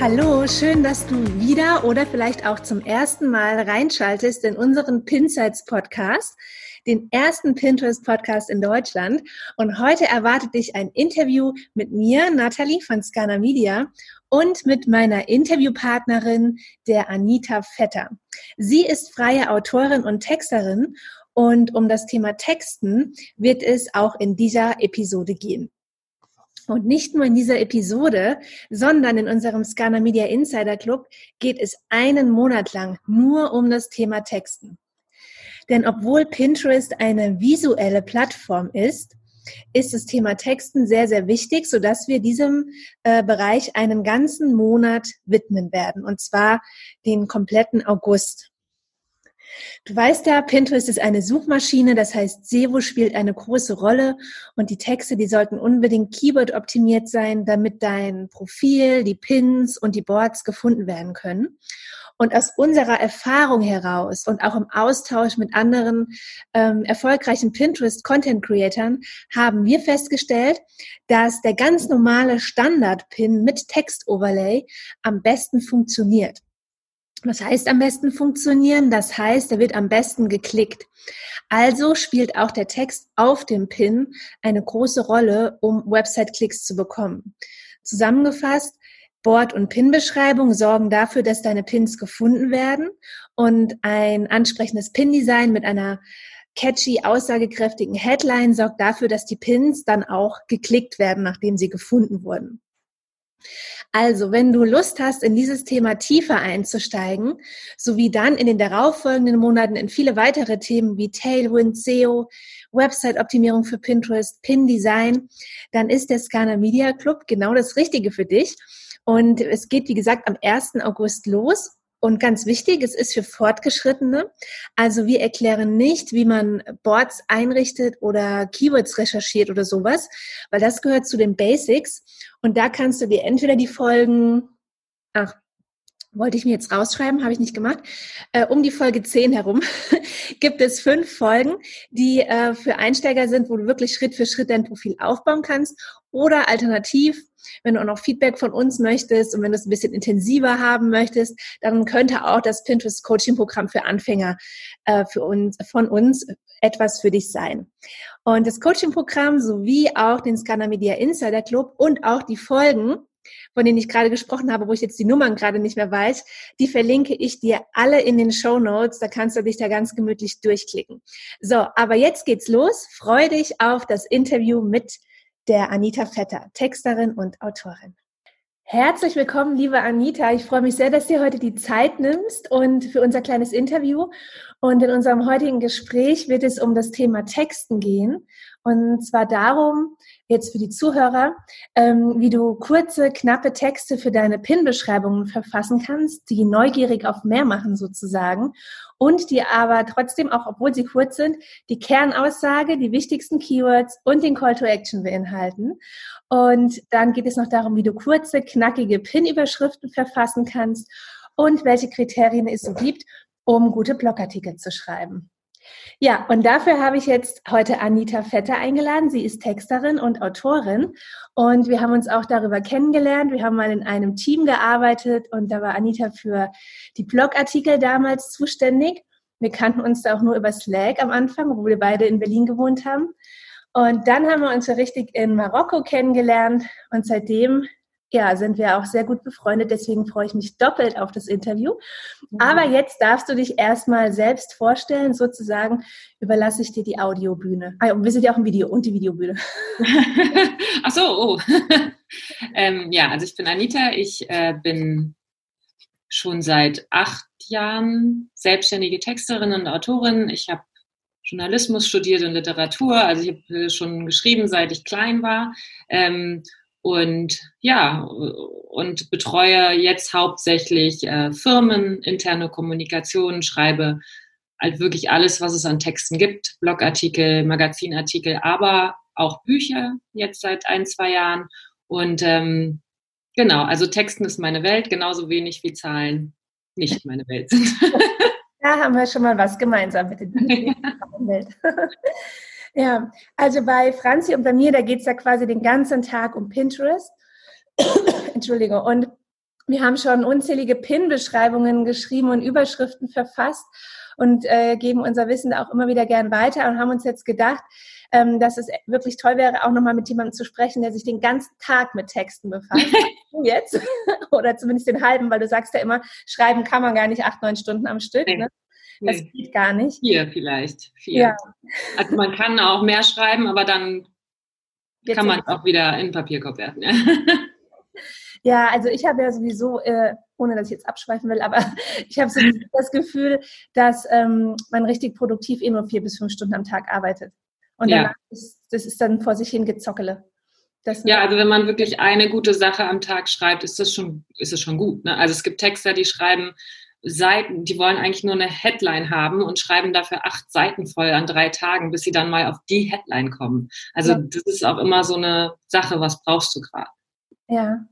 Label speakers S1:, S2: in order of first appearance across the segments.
S1: Hallo, schön, dass du wieder oder vielleicht auch zum ersten Mal reinschaltest in unseren Pinsights Podcast, den ersten Pinterest Podcast in Deutschland. Und heute erwartet dich ein Interview mit mir, Nathalie von Scana Media und mit meiner Interviewpartnerin, der Anita Vetter. Sie ist freie Autorin und Texterin und um das Thema Texten wird es auch in dieser Episode gehen. Und nicht nur in dieser Episode, sondern in unserem Scana Media Insider Club geht es einen Monat lang nur um das Thema Texten. Denn obwohl Pinterest eine visuelle Plattform ist, ist das Thema Texten sehr, sehr wichtig, sodass wir diesem äh, Bereich einen ganzen Monat widmen werden, und zwar den kompletten August. Du weißt ja, Pinterest ist eine Suchmaschine, das heißt, SEO spielt eine große Rolle und die Texte, die sollten unbedingt Keyword optimiert sein, damit dein Profil, die Pins und die Boards gefunden werden können. Und aus unserer Erfahrung heraus und auch im Austausch mit anderen ähm, erfolgreichen Pinterest-Content-Creatern haben wir festgestellt, dass der ganz normale Standard-Pin mit Text-Overlay am besten funktioniert. Was heißt am besten funktionieren? Das heißt, er wird am besten geklickt. Also spielt auch der Text auf dem Pin eine große Rolle, um Website-Klicks zu bekommen. Zusammengefasst, Board- und Pin-Beschreibung sorgen dafür, dass deine Pins gefunden werden und ein ansprechendes Pin-Design mit einer catchy, aussagekräftigen Headline sorgt dafür, dass die Pins dann auch geklickt werden, nachdem sie gefunden wurden. Also, wenn du Lust hast, in dieses Thema tiefer einzusteigen, sowie dann in den darauffolgenden Monaten in viele weitere Themen wie Tailwind, SEO, Website-Optimierung für Pinterest, Pin-Design, dann ist der Scana Media Club genau das Richtige für dich. Und es geht, wie gesagt, am 1. August los. Und ganz wichtig, es ist für Fortgeschrittene. Also wir erklären nicht, wie man Boards einrichtet oder Keywords recherchiert oder sowas, weil das gehört zu den Basics. Und da kannst du dir entweder die Folgen, ach, wollte ich mir jetzt rausschreiben, habe ich nicht gemacht. Äh, um die Folge 10 herum gibt es fünf Folgen, die äh, für Einsteiger sind, wo du wirklich Schritt für Schritt dein Profil aufbauen kannst. Oder alternativ, wenn du auch noch Feedback von uns möchtest und wenn du es ein bisschen intensiver haben möchtest, dann könnte auch das Pinterest Coaching Programm für Anfänger äh, für uns, von uns etwas für dich sein. Und das Coaching Programm sowie auch den Scanner Media Insider Club und auch die Folgen von denen ich gerade gesprochen habe, wo ich jetzt die Nummern gerade nicht mehr weiß, die verlinke ich dir alle in den Show Notes. Da kannst du dich da ganz gemütlich durchklicken. So, aber jetzt geht's los. Freue dich auf das Interview mit der Anita Vetter, Texterin und Autorin. Herzlich willkommen, liebe Anita. Ich freue mich sehr, dass du heute die Zeit nimmst und für unser kleines Interview. Und in unserem heutigen Gespräch wird es um das Thema Texten gehen. Und zwar darum, jetzt für die Zuhörer, ähm, wie du kurze, knappe Texte für deine PIN-Beschreibungen verfassen kannst, die neugierig auf mehr machen sozusagen und die aber trotzdem, auch obwohl sie kurz sind, die Kernaussage, die wichtigsten Keywords und den Call to Action beinhalten. Und dann geht es noch darum, wie du kurze, knackige PIN-Überschriften verfassen kannst und welche Kriterien es so gibt, um gute Blogartikel zu schreiben. Ja, und dafür habe ich jetzt heute Anita Vetter eingeladen. Sie ist Texterin und Autorin und wir haben uns auch darüber kennengelernt. Wir haben mal in einem Team gearbeitet und da war Anita für die Blogartikel damals zuständig. Wir kannten uns da auch nur über Slack am Anfang, obwohl wir beide in Berlin gewohnt haben. Und dann haben wir uns so richtig in Marokko kennengelernt und seitdem ja, sind wir auch sehr gut befreundet. Deswegen freue ich mich doppelt auf das Interview. Mhm. Aber jetzt darfst du dich erstmal selbst vorstellen. Sozusagen überlasse ich dir die Audiobühne. Ah, wir sind ja auch im Video und die Videobühne.
S2: Ach so, oh. ähm, ja, also ich bin Anita. Ich äh, bin schon seit acht Jahren selbstständige Texterin und Autorin. Ich habe Journalismus studiert und Literatur. Also ich habe äh, schon geschrieben, seit ich klein war. Ähm, und ja, und betreue jetzt hauptsächlich äh, Firmen, interne Kommunikation, schreibe halt wirklich alles, was es an Texten gibt, Blogartikel, Magazinartikel, aber auch Bücher jetzt seit ein, zwei Jahren. Und ähm, genau, also Texten ist meine Welt, genauso wenig wie Zahlen nicht meine Welt sind.
S1: Da haben wir schon mal was gemeinsam mit der Welt. Ja, also bei Franzi und bei mir, da geht es ja quasi den ganzen Tag um Pinterest. Entschuldige. Und wir haben schon unzählige Pin-Beschreibungen geschrieben und Überschriften verfasst und äh, geben unser Wissen auch immer wieder gern weiter und haben uns jetzt gedacht, ähm, dass es wirklich toll wäre, auch nochmal mit jemandem zu sprechen, der sich den ganzen Tag mit Texten befasst. du jetzt oder zumindest den halben, weil du sagst ja immer, schreiben kann man gar nicht acht, neun Stunden am Stück. Ne? Das nee. geht gar nicht.
S2: Vier vielleicht. Vier. Ja. Also man kann auch mehr schreiben, aber dann jetzt kann man es auch wieder in den Papierkorb werfen. Ja.
S1: Ja, also ich habe ja sowieso, äh, ohne dass ich jetzt abschweifen will, aber ich habe so das Gefühl, dass ähm, man richtig produktiv eh nur vier bis fünf Stunden am Tag arbeitet. Und ja. ist, das ist dann vor sich hin Gezockele.
S2: ja, also wenn man wirklich eine gute Sache am Tag schreibt, ist das schon, ist es schon gut. Ne? Also es gibt Texter, die schreiben Seiten, die wollen eigentlich nur eine Headline haben und schreiben dafür acht Seiten voll an drei Tagen, bis sie dann mal auf die Headline kommen. Also ja. das ist auch immer so eine Sache, was brauchst du gerade?
S1: Ja,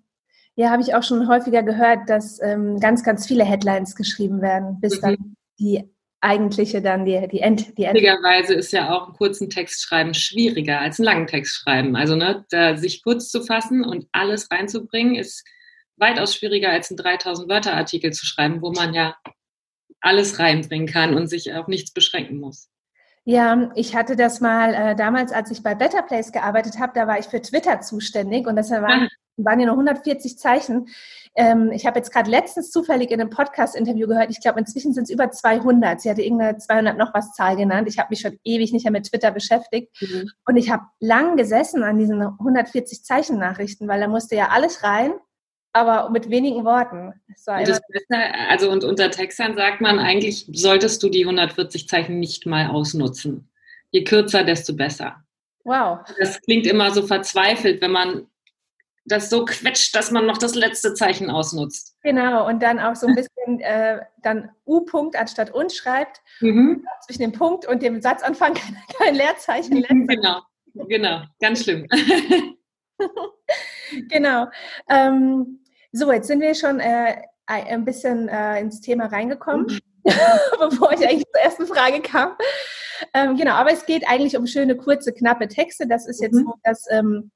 S1: ja, habe ich auch schon häufiger gehört, dass ähm, ganz, ganz viele Headlines geschrieben werden, bis mhm. dann die eigentliche dann die, die End. Die
S2: End Richtigerweise ist ja auch einen kurzen Text schreiben schwieriger als einen langen Text schreiben. Also ne, da, sich kurz zu fassen und alles reinzubringen, ist weitaus schwieriger als einen 3000 Wörter Artikel zu schreiben, wo man ja alles reinbringen kann und sich auf nichts beschränken muss.
S1: Ja, ich hatte das mal äh, damals, als ich bei Better Place gearbeitet habe, da war ich für Twitter zuständig und das war ah waren ja nur 140 Zeichen. Ähm, ich habe jetzt gerade letztens zufällig in einem Podcast-Interview gehört, ich glaube, inzwischen sind es über 200. Sie hatte irgendeine 200 noch was Zahl genannt. Ich habe mich schon ewig nicht mehr mit Twitter beschäftigt. Mhm. Und ich habe lang gesessen an diesen 140 Zeichen-Nachrichten, weil da musste ja alles rein, aber mit wenigen Worten.
S2: Beste, also und unter Textern sagt man eigentlich, solltest du die 140 Zeichen nicht mal ausnutzen. Je kürzer, desto besser.
S1: Wow.
S2: Das klingt immer so verzweifelt, wenn man das so quetscht, dass man noch das letzte Zeichen ausnutzt.
S1: Genau, und dann auch so ein bisschen äh, dann U-Punkt anstatt und schreibt. Mhm. Zwischen dem Punkt und dem Satzanfang kein, kein Leerzeichen.
S2: Genau, genau, ganz schlimm.
S1: genau. Ähm, so, jetzt sind wir schon äh, ein bisschen äh, ins Thema reingekommen, mhm. bevor ich eigentlich zur ersten Frage kam. Ähm, genau, aber es geht eigentlich um schöne, kurze, knappe Texte. Das ist jetzt mhm. so das ähm,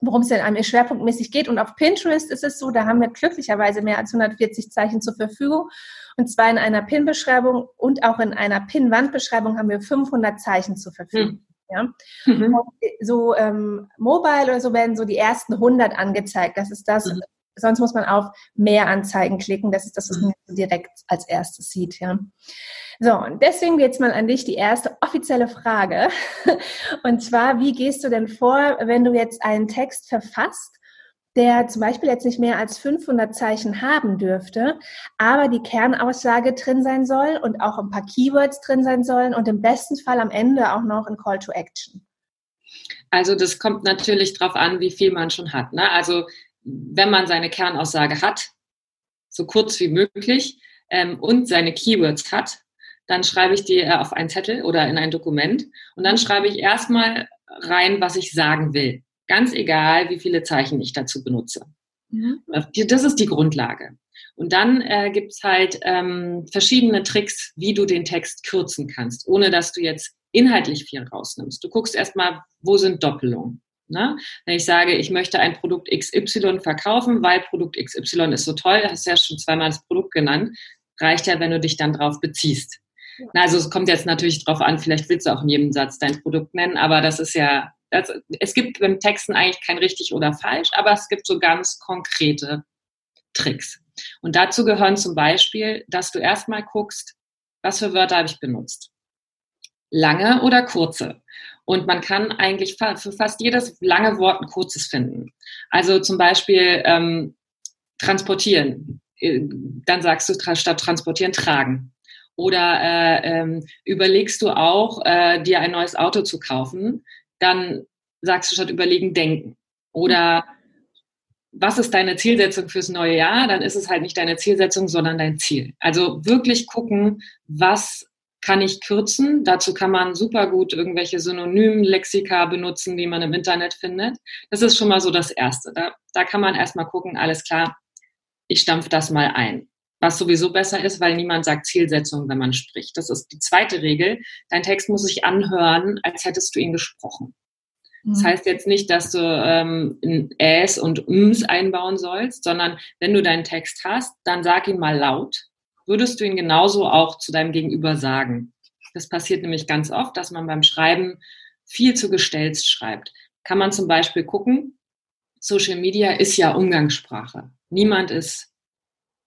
S1: worum es denn einem schwerpunktmäßig geht. Und auf Pinterest ist es so, da haben wir glücklicherweise mehr als 140 Zeichen zur Verfügung. Und zwar in einer Pin-Beschreibung und auch in einer Pin-Wandbeschreibung haben wir 500 Zeichen zur Verfügung. Mhm. Ja? Mhm. So ähm, mobile oder so werden so die ersten 100 angezeigt. Das ist das, mhm. Sonst muss man auf mehr Anzeigen klicken. Das ist das, was man direkt als erstes sieht. Ja? So, und deswegen jetzt mal an dich die erste offizielle Frage. Und zwar, wie gehst du denn vor, wenn du jetzt einen Text verfasst, der zum Beispiel jetzt nicht mehr als 500 Zeichen haben dürfte, aber die Kernaussage drin sein soll und auch ein paar Keywords drin sein sollen und im besten Fall am Ende auch noch ein Call to Action?
S2: Also das kommt natürlich darauf an, wie viel man schon hat. Ne? Also wenn man seine Kernaussage hat, so kurz wie möglich, ähm, und seine Keywords hat, dann schreibe ich die äh, auf einen Zettel oder in ein Dokument und dann schreibe ich erstmal rein, was ich sagen will. Ganz egal, wie viele Zeichen ich dazu benutze. Mhm. Das ist die Grundlage. Und dann äh, gibt es halt ähm, verschiedene Tricks, wie du den Text kürzen kannst, ohne dass du jetzt inhaltlich viel rausnimmst. Du guckst erstmal, wo sind Doppelungen. Ne? Wenn ich sage, ich möchte ein Produkt XY verkaufen, weil Produkt XY ist so toll, hast du ja schon zweimal das Produkt genannt, reicht ja, wenn du dich dann drauf beziehst. Na, also es kommt jetzt natürlich drauf an, vielleicht willst du auch in jedem Satz dein Produkt nennen, aber das ist ja, das, es gibt beim Texten eigentlich kein richtig oder falsch, aber es gibt so ganz konkrete Tricks. Und dazu gehören zum Beispiel, dass du erstmal guckst, was für Wörter habe ich benutzt. Lange oder kurze. Und man kann eigentlich für fast jedes lange Wort ein kurzes finden. Also zum Beispiel ähm, transportieren. Äh, dann sagst du statt transportieren tragen. Oder äh, ähm, überlegst du auch, äh, dir ein neues Auto zu kaufen, dann sagst du statt überlegen, denken. Oder was ist deine Zielsetzung fürs neue Jahr? Dann ist es halt nicht deine Zielsetzung, sondern dein Ziel. Also wirklich gucken, was kann ich kürzen. Dazu kann man super gut irgendwelche Synonymen, Lexika benutzen, die man im Internet findet. Das ist schon mal so das Erste. Da, da kann man erstmal gucken, alles klar, ich stampfe das mal ein. Was sowieso besser ist, weil niemand sagt Zielsetzung, wenn man spricht. Das ist die zweite Regel. Dein Text muss sich anhören, als hättest du ihn gesprochen. Das mhm. heißt jetzt nicht, dass du ähm, Äs und Ms einbauen sollst, sondern wenn du deinen Text hast, dann sag ihn mal laut. Würdest du ihn genauso auch zu deinem Gegenüber sagen? Das passiert nämlich ganz oft, dass man beim Schreiben viel zu gestellt schreibt. Kann man zum Beispiel gucken, Social Media ist ja Umgangssprache. Niemand ist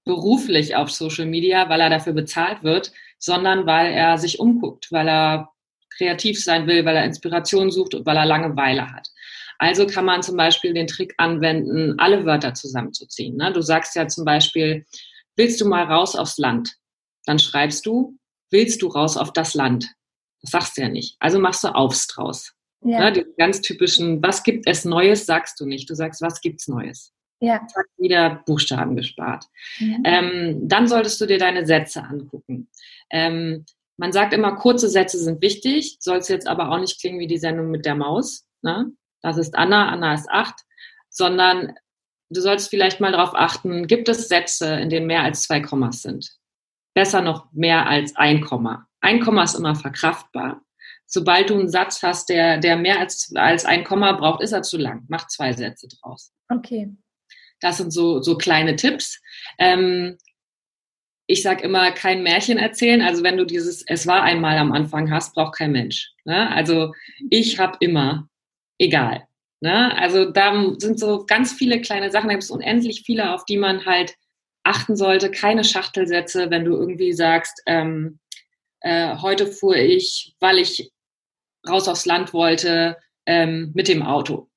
S2: beruflich auf Social Media, weil er dafür bezahlt wird, sondern weil er sich umguckt, weil er kreativ sein will, weil er Inspiration sucht und weil er Langeweile hat. Also kann man zum Beispiel den Trick anwenden, alle Wörter zusammenzuziehen. Ne? Du sagst ja zum Beispiel, willst du mal raus aufs Land? Dann schreibst du, willst du raus auf das Land? Das sagst du ja nicht. Also machst du aufs draus. Ja. Ne? Die ganz typischen, was gibt es Neues, sagst du nicht. Du sagst, was gibt's Neues? Ja. Zack, wieder Buchstaben gespart. Mhm. Ähm, dann solltest du dir deine Sätze angucken. Ähm, man sagt immer, kurze Sätze sind wichtig, soll es jetzt aber auch nicht klingen wie die Sendung mit der Maus. Ne? Das ist Anna, Anna ist acht, sondern du sollst vielleicht mal darauf achten, gibt es Sätze, in denen mehr als zwei Kommas sind? Besser noch mehr als ein Komma. Ein Komma ist immer verkraftbar. Sobald du einen Satz hast, der, der mehr als, als ein Komma braucht, ist er zu lang. Mach zwei Sätze draus.
S1: Okay.
S2: Das sind so, so kleine Tipps. Ähm, ich sage immer, kein Märchen erzählen. Also wenn du dieses Es war einmal am Anfang hast, braucht kein Mensch. Ne? Also ich habe immer, egal. Ne? Also da sind so ganz viele kleine Sachen, da gibt es unendlich viele, auf die man halt achten sollte. Keine Schachtelsätze, wenn du irgendwie sagst, ähm, äh, heute fuhr ich, weil ich raus aufs Land wollte, ähm, mit dem Auto.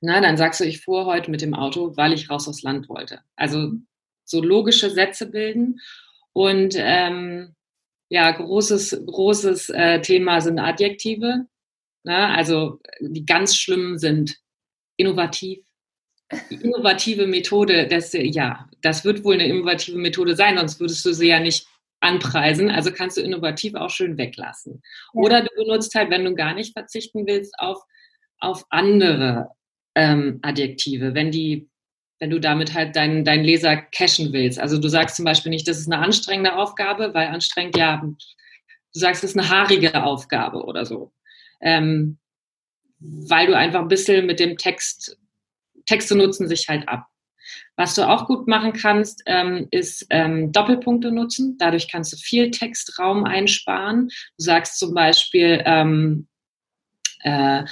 S2: Na, dann sagst du, ich fuhr heute mit dem Auto, weil ich raus aufs Land wollte. Also so logische Sätze bilden. Und ähm, ja, großes, großes äh, Thema sind Adjektive. Ne? Also die ganz schlimmen sind innovativ. Die innovative Methode, das, ja, das wird wohl eine innovative Methode sein, sonst würdest du sie ja nicht anpreisen. Also kannst du innovativ auch schön weglassen. Ja. Oder du benutzt halt, wenn du gar nicht verzichten willst, auf, auf andere ähm, Adjektive. Wenn die wenn du damit halt deinen dein Leser cashen willst. Also du sagst zum Beispiel nicht, das ist eine anstrengende Aufgabe, weil anstrengend ja, du sagst, es ist eine haarige Aufgabe oder so. Ähm, weil du einfach ein bisschen mit dem Text, Texte nutzen sich halt ab. Was du auch gut machen kannst, ähm, ist ähm, Doppelpunkte nutzen. Dadurch kannst du viel Textraum einsparen. Du sagst zum Beispiel, ähm, äh,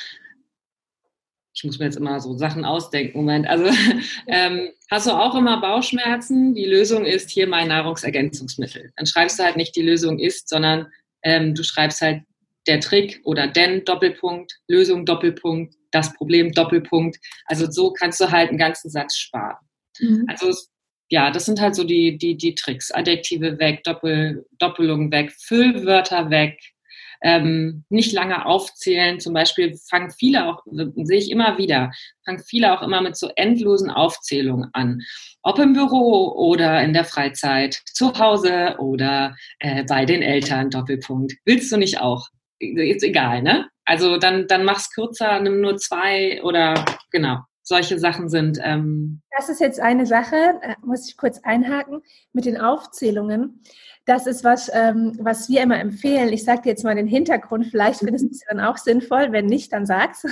S2: ich muss mir jetzt immer so Sachen ausdenken. Moment, also ähm, hast du auch immer Bauchschmerzen? Die Lösung ist hier mein Nahrungsergänzungsmittel. Dann schreibst du halt nicht die Lösung ist, sondern ähm, du schreibst halt der Trick oder denn Doppelpunkt, Lösung Doppelpunkt, das Problem Doppelpunkt. Also so kannst du halt einen ganzen Satz sparen. Mhm. Also ja, das sind halt so die, die, die Tricks. Adjektive weg, Doppel, Doppelung weg, Füllwörter weg, ähm, nicht lange aufzählen. Zum Beispiel fangen viele auch, sehe ich immer wieder, fangen viele auch immer mit so endlosen Aufzählungen an. Ob im Büro oder in der Freizeit, zu Hause oder äh, bei den Eltern, Doppelpunkt. Willst du nicht auch? Ist egal, ne? Also dann, dann mach's kürzer, nimm nur zwei oder genau solche Sachen sind. Ähm
S1: das ist jetzt eine Sache, äh, muss ich kurz einhaken, mit den Aufzählungen. Das ist was, ähm, was wir immer empfehlen. Ich sage dir jetzt mal den Hintergrund, vielleicht findest du es dann auch sinnvoll. Wenn nicht, dann sag's.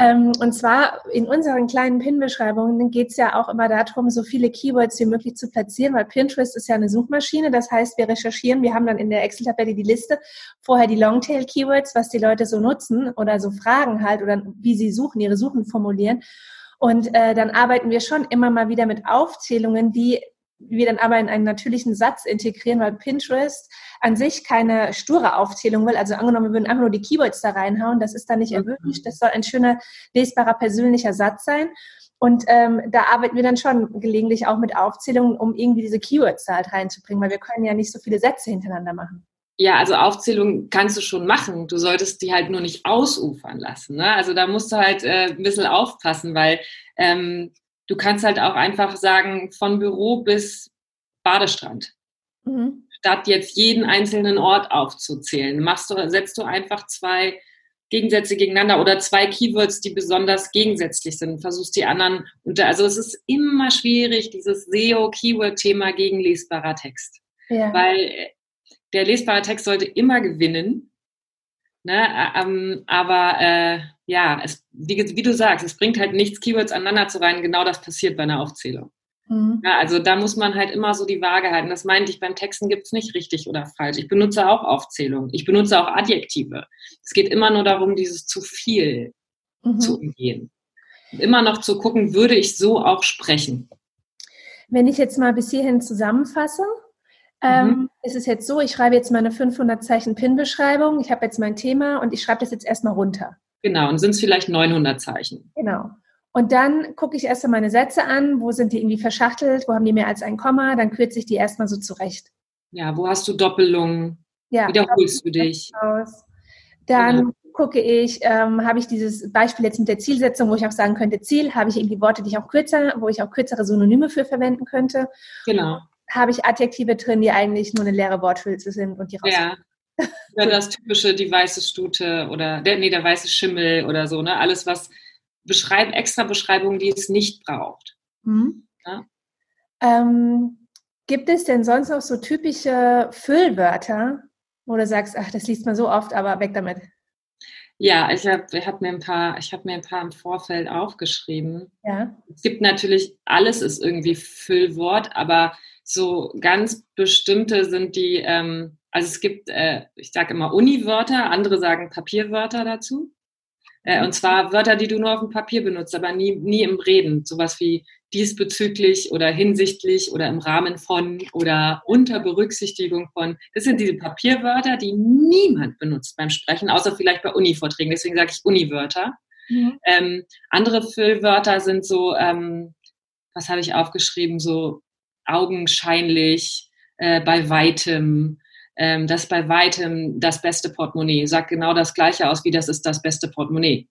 S1: Ähm, und zwar in unseren kleinen Pin-Beschreibungen geht es ja auch immer darum, so viele Keywords wie möglich zu platzieren, weil Pinterest ist ja eine Suchmaschine. Das heißt, wir recherchieren, wir haben dann in der Excel-Tabelle die Liste, vorher die Longtail-Keywords, was die Leute so nutzen oder so Fragen halt oder wie sie suchen, ihre Suchen formulieren. Und äh, dann arbeiten wir schon immer mal wieder mit Aufzählungen, die wir dann aber in einen natürlichen Satz integrieren, weil Pinterest an sich keine sture Aufzählung will. Also angenommen, wir würden einfach nur die Keywords da reinhauen, das ist dann nicht erwünscht. Das soll ein schöner, lesbarer, persönlicher Satz sein. Und ähm, da arbeiten wir dann schon gelegentlich auch mit Aufzählungen, um irgendwie diese Keywords da halt reinzubringen, weil wir können ja nicht so viele Sätze hintereinander machen.
S2: Ja, also Aufzählung kannst du schon machen. Du solltest die halt nur nicht ausufern lassen. Ne? Also da musst du halt äh, ein bisschen aufpassen, weil ähm, du kannst halt auch einfach sagen, von Büro bis Badestrand. Mhm. statt jetzt jeden einzelnen Ort aufzuzählen. Machst du, setzt du einfach zwei Gegensätze gegeneinander oder zwei Keywords, die besonders gegensätzlich sind. Versuchst die anderen unter. Also es ist immer schwierig, dieses SEO-Keyword-Thema gegen lesbarer Text. Ja. Weil der lesbare Text sollte immer gewinnen. Ne? Ähm, aber äh, ja, es, wie, wie, du sagst, es bringt halt nichts, Keywords aneinander zu rein. Genau das passiert bei einer Aufzählung. Mhm. Ja, also da muss man halt immer so die Waage halten. Das meinte ich, beim Texten gibt es nicht richtig oder falsch. Ich benutze auch Aufzählung. Ich benutze auch Adjektive. Es geht immer nur darum, dieses zu viel mhm. zu umgehen. Immer noch zu gucken, würde ich so auch sprechen.
S1: Wenn ich jetzt mal bis hierhin zusammenfasse, ähm, mhm. ist es jetzt so, ich schreibe jetzt meine 500 Zeichen PIN-Beschreibung, ich habe jetzt mein Thema und ich schreibe das jetzt erstmal runter.
S2: Genau, und sind es vielleicht 900 Zeichen.
S1: Genau. Und dann gucke ich erst meine Sätze an, wo sind die irgendwie verschachtelt, wo haben die mehr als ein Komma, dann kürze ich die erstmal so zurecht.
S2: Ja, wo hast du Doppelungen? Ja, Wiederholst du dich? Aus.
S1: Dann genau. gucke ich, ähm, habe ich dieses Beispiel jetzt mit der Zielsetzung, wo ich auch sagen könnte, Ziel, habe ich irgendwie Worte, die ich auch kürzer, wo ich auch kürzere Synonyme für verwenden könnte.
S2: Genau.
S1: Habe ich Adjektive drin, die eigentlich nur eine leere Worthülse sind und die raus.
S2: Ja. ja, das typische, die weiße Stute oder der, nee, der weiße Schimmel oder so, ne? Alles, was beschreib, extra Beschreibungen, die es nicht braucht. Mhm.
S1: Ja? Ähm, gibt es denn sonst noch so typische Füllwörter, wo du sagst, ach, das liest man so oft, aber weg damit?
S2: Ja, ich habe hab mir ein paar, ich habe mir ein paar im Vorfeld aufgeschrieben. Ja. Es gibt natürlich, alles ist irgendwie Füllwort, aber so ganz bestimmte sind die, ähm, also es gibt, äh, ich sage immer Uni-Wörter, andere sagen Papierwörter dazu. Äh, und zwar Wörter, die du nur auf dem Papier benutzt, aber nie, nie im Reden. Sowas wie diesbezüglich oder hinsichtlich oder im Rahmen von oder unter Berücksichtigung von. Das sind diese Papierwörter, die niemand benutzt beim Sprechen, außer vielleicht bei Uni-Vorträgen. Deswegen sage ich Uni-Wörter. Mhm. Ähm, andere Füllwörter sind so, ähm, was habe ich aufgeschrieben, so augenscheinlich, äh, bei weitem, ähm, das bei weitem das beste Portemonnaie. Sagt genau das Gleiche aus, wie das ist das beste Portemonnaie.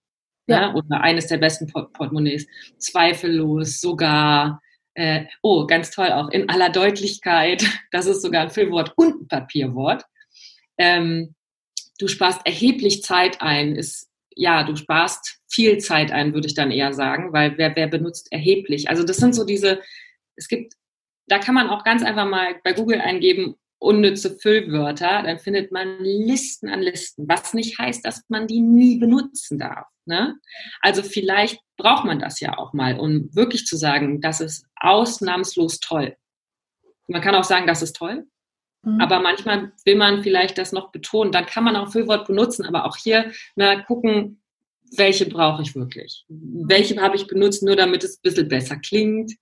S2: Ja. ja? Oder eines der besten Port Portemonnaies. Zweifellos, sogar, äh, oh, ganz toll auch, in aller Deutlichkeit. Das ist sogar ein Füllwort und ein Papierwort. Ähm, du sparst erheblich Zeit ein. Ist, ja, du sparst viel Zeit ein, würde ich dann eher sagen, weil wer, wer benutzt erheblich? Also das sind so diese, es gibt, da kann man auch ganz einfach mal bei Google eingeben, unnütze Füllwörter, dann findet man Listen an Listen, was nicht heißt, dass man die nie benutzen darf. Ne? Also vielleicht braucht man das ja auch mal, um wirklich zu sagen, das ist ausnahmslos toll. Man kann auch sagen, das ist toll, mhm. aber manchmal will man vielleicht das noch betonen. Dann kann man auch Füllwort benutzen, aber auch hier na, gucken, welche brauche ich wirklich? Welche habe ich benutzt, nur damit es ein bisschen besser klingt?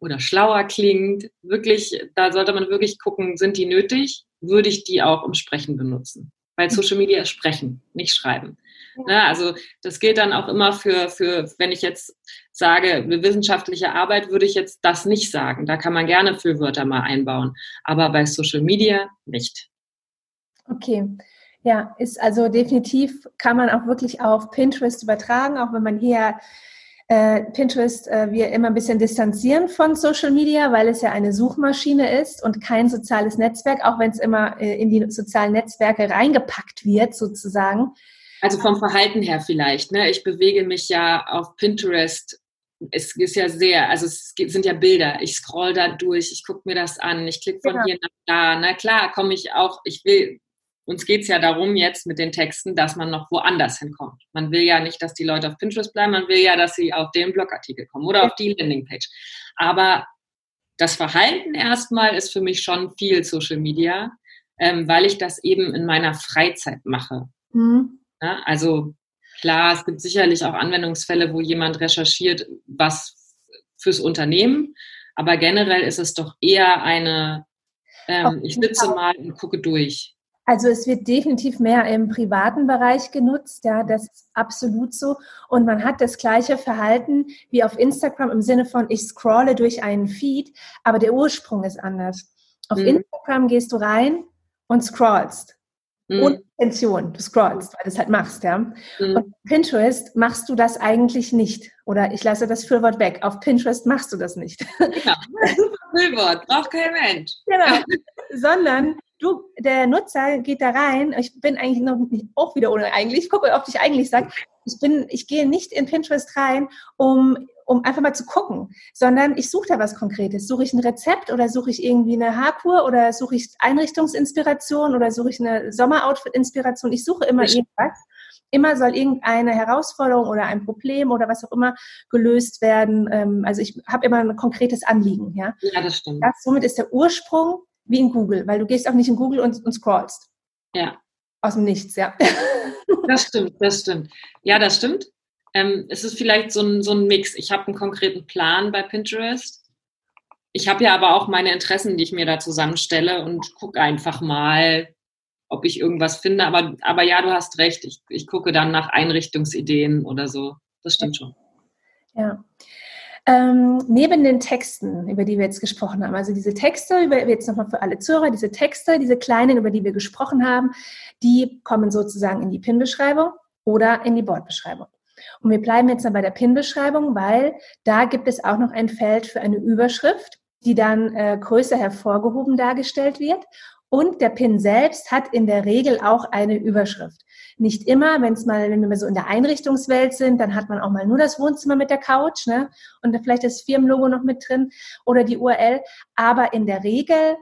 S2: Oder schlauer klingt. Wirklich, da sollte man wirklich gucken, sind die nötig? Würde ich die auch im Sprechen benutzen? Weil Social Media ist Sprechen, nicht Schreiben. Ja. Ne, also das gilt dann auch immer für, für, wenn ich jetzt sage, eine wissenschaftliche Arbeit, würde ich jetzt das nicht sagen. Da kann man gerne Füllwörter mal einbauen. Aber bei Social Media nicht.
S1: Okay. Ja, ist also definitiv, kann man auch wirklich auf Pinterest übertragen, auch wenn man hier äh, Pinterest äh, wir immer ein bisschen distanzieren von Social Media, weil es ja eine Suchmaschine ist und kein soziales Netzwerk, auch wenn es immer äh, in die sozialen Netzwerke reingepackt wird, sozusagen.
S2: Also vom Verhalten her vielleicht. Ne? Ich bewege mich ja auf Pinterest. Es ist ja sehr, also es sind ja Bilder. Ich scroll da durch, ich gucke mir das an, ich klicke von genau. hier nach da. Na klar, komme ich auch, ich will uns geht es ja darum jetzt mit den Texten, dass man noch woanders hinkommt. Man will ja nicht, dass die Leute auf Pinterest bleiben, man will ja, dass sie auf den Blogartikel kommen oder auf die Landingpage. Aber das Verhalten erstmal ist für mich schon viel Social Media, ähm, weil ich das eben in meiner Freizeit mache. Mhm. Ja, also klar, es gibt sicherlich auch Anwendungsfälle, wo jemand recherchiert, was fürs Unternehmen, aber generell ist es doch eher eine, ähm, ich sitze mal und gucke durch.
S1: Also es wird definitiv mehr im privaten Bereich genutzt, ja, das ist absolut so. Und man hat das gleiche Verhalten wie auf Instagram im Sinne von, ich scrolle durch einen Feed, aber der Ursprung ist anders. Auf mhm. Instagram gehst du rein und scrollst. Mhm. Ohne Intention, du scrollst, weil du es halt machst, ja. Mhm. Und Pinterest machst du das eigentlich nicht. Oder ich lasse das Füllwort weg. Auf Pinterest machst du das nicht.
S2: Ja, Füllwort, braucht kein Mensch.
S1: Genau. Sondern du, der Nutzer geht da rein, ich bin eigentlich noch nicht, auch wieder ohne eigentlich, ich gucke, ob ich eigentlich sage, ich bin, ich gehe nicht in Pinterest rein, um, um einfach mal zu gucken, sondern ich suche da was Konkretes. Suche ich ein Rezept oder suche ich irgendwie eine Haarkur oder suche ich Einrichtungsinspiration oder suche ich eine Sommeroutfit-Inspiration? Ich suche immer irgendwas. Immer soll irgendeine Herausforderung oder ein Problem oder was auch immer gelöst werden. Ähm, also ich habe immer ein konkretes Anliegen. Ja,
S2: ja das stimmt.
S1: Das, somit ist der Ursprung wie in Google, weil du gehst auch nicht in Google und, und scrollst.
S2: Ja.
S1: Aus dem Nichts, ja.
S2: Das stimmt, das stimmt. Ja, das stimmt. Ähm, es ist vielleicht so ein, so ein Mix. Ich habe einen konkreten Plan bei Pinterest. Ich habe ja aber auch meine Interessen, die ich mir da zusammenstelle und gucke einfach mal, ob ich irgendwas finde. Aber, aber ja, du hast recht. Ich, ich gucke dann nach Einrichtungsideen oder so. Das stimmt schon.
S1: Ja. Ähm, neben den Texten, über die wir jetzt gesprochen haben, also diese Texte, über, jetzt nochmal für alle Zuhörer, diese Texte, diese kleinen, über die wir gesprochen haben, die kommen sozusagen in die PIN-Beschreibung oder in die Bordbeschreibung. Und wir bleiben jetzt dann bei der PIN-Beschreibung, weil da gibt es auch noch ein Feld für eine Überschrift, die dann äh, größer hervorgehoben dargestellt wird. Und der Pin selbst hat in der Regel auch eine Überschrift. Nicht immer, wenn es mal, wenn wir so in der Einrichtungswelt sind, dann hat man auch mal nur das Wohnzimmer mit der Couch, ne? Und vielleicht das Firmenlogo noch mit drin oder die URL. Aber in der Regel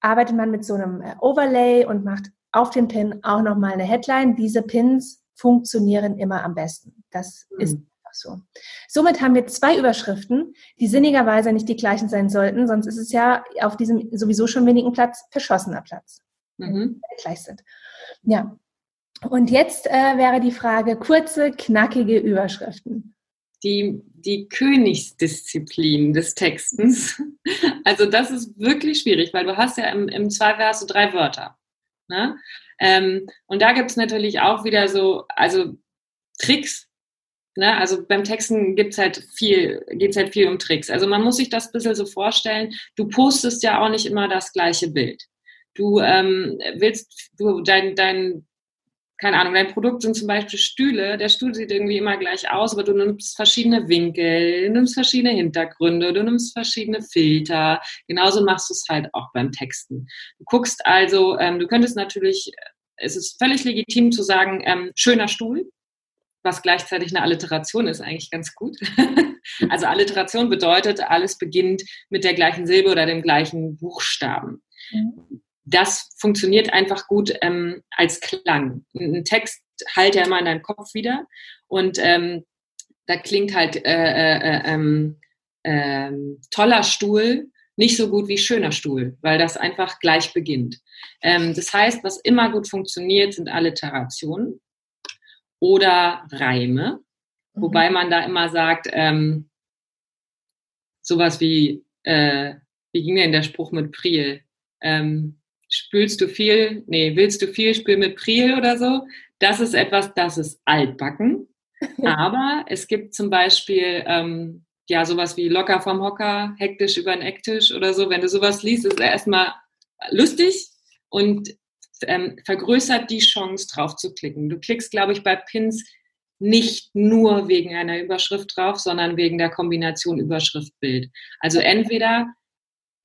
S1: arbeitet man mit so einem äh, Overlay und macht auf dem Pin auch nochmal eine Headline. Diese Pins funktionieren immer am besten. Das mhm. ist einfach so. Somit haben wir zwei Überschriften, die sinnigerweise nicht die gleichen sein sollten, sonst ist es ja auf diesem sowieso schon wenigen Platz verschossener Platz, mhm. gleich sind. Ja, und jetzt äh, wäre die Frage, kurze, knackige Überschriften.
S2: Die, die Königsdisziplin des Textens. Also das ist wirklich schwierig, weil du hast ja im, im Zweifel hast du drei Wörter. Ne? Ähm, und da gibt es natürlich auch wieder so, also Tricks. Ne? Also beim Texten gibt's halt viel, geht's halt viel um Tricks. Also man muss sich das ein bisschen so vorstellen, du postest ja auch nicht immer das gleiche Bild. Du ähm, willst, du dein, dein keine Ahnung, dein Produkt sind zum Beispiel Stühle. Der Stuhl sieht irgendwie immer gleich aus, aber du nimmst verschiedene Winkel, du nimmst verschiedene Hintergründe, du nimmst verschiedene Filter. Genauso machst du es halt auch beim Texten. Du guckst also, ähm, du könntest natürlich, es ist völlig legitim zu sagen, ähm, schöner Stuhl, was gleichzeitig eine Alliteration ist, eigentlich ganz gut. also Alliteration bedeutet, alles beginnt mit der gleichen Silbe oder dem gleichen Buchstaben. Mhm das funktioniert einfach gut ähm, als Klang. Ein Text halt ja immer in deinem Kopf wieder und ähm, da klingt halt äh, äh, ähm, äh, toller Stuhl nicht so gut wie schöner Stuhl, weil das einfach gleich beginnt. Ähm, das heißt, was immer gut funktioniert, sind Alliterationen oder Reime, mhm. wobei man da immer sagt, ähm, sowas wie, äh, wie ging denn der Spruch mit Priel? Ähm, spülst du viel, nee, willst du viel, spül mit Priel oder so. Das ist etwas, das ist altbacken. Aber es gibt zum Beispiel, ähm, ja, sowas wie locker vom Hocker, hektisch über den Ecktisch oder so. Wenn du sowas liest, ist es erstmal lustig und ähm, vergrößert die Chance, drauf zu klicken. Du klickst, glaube ich, bei Pins nicht nur wegen einer Überschrift drauf, sondern wegen der Kombination Überschrift-Bild. Also entweder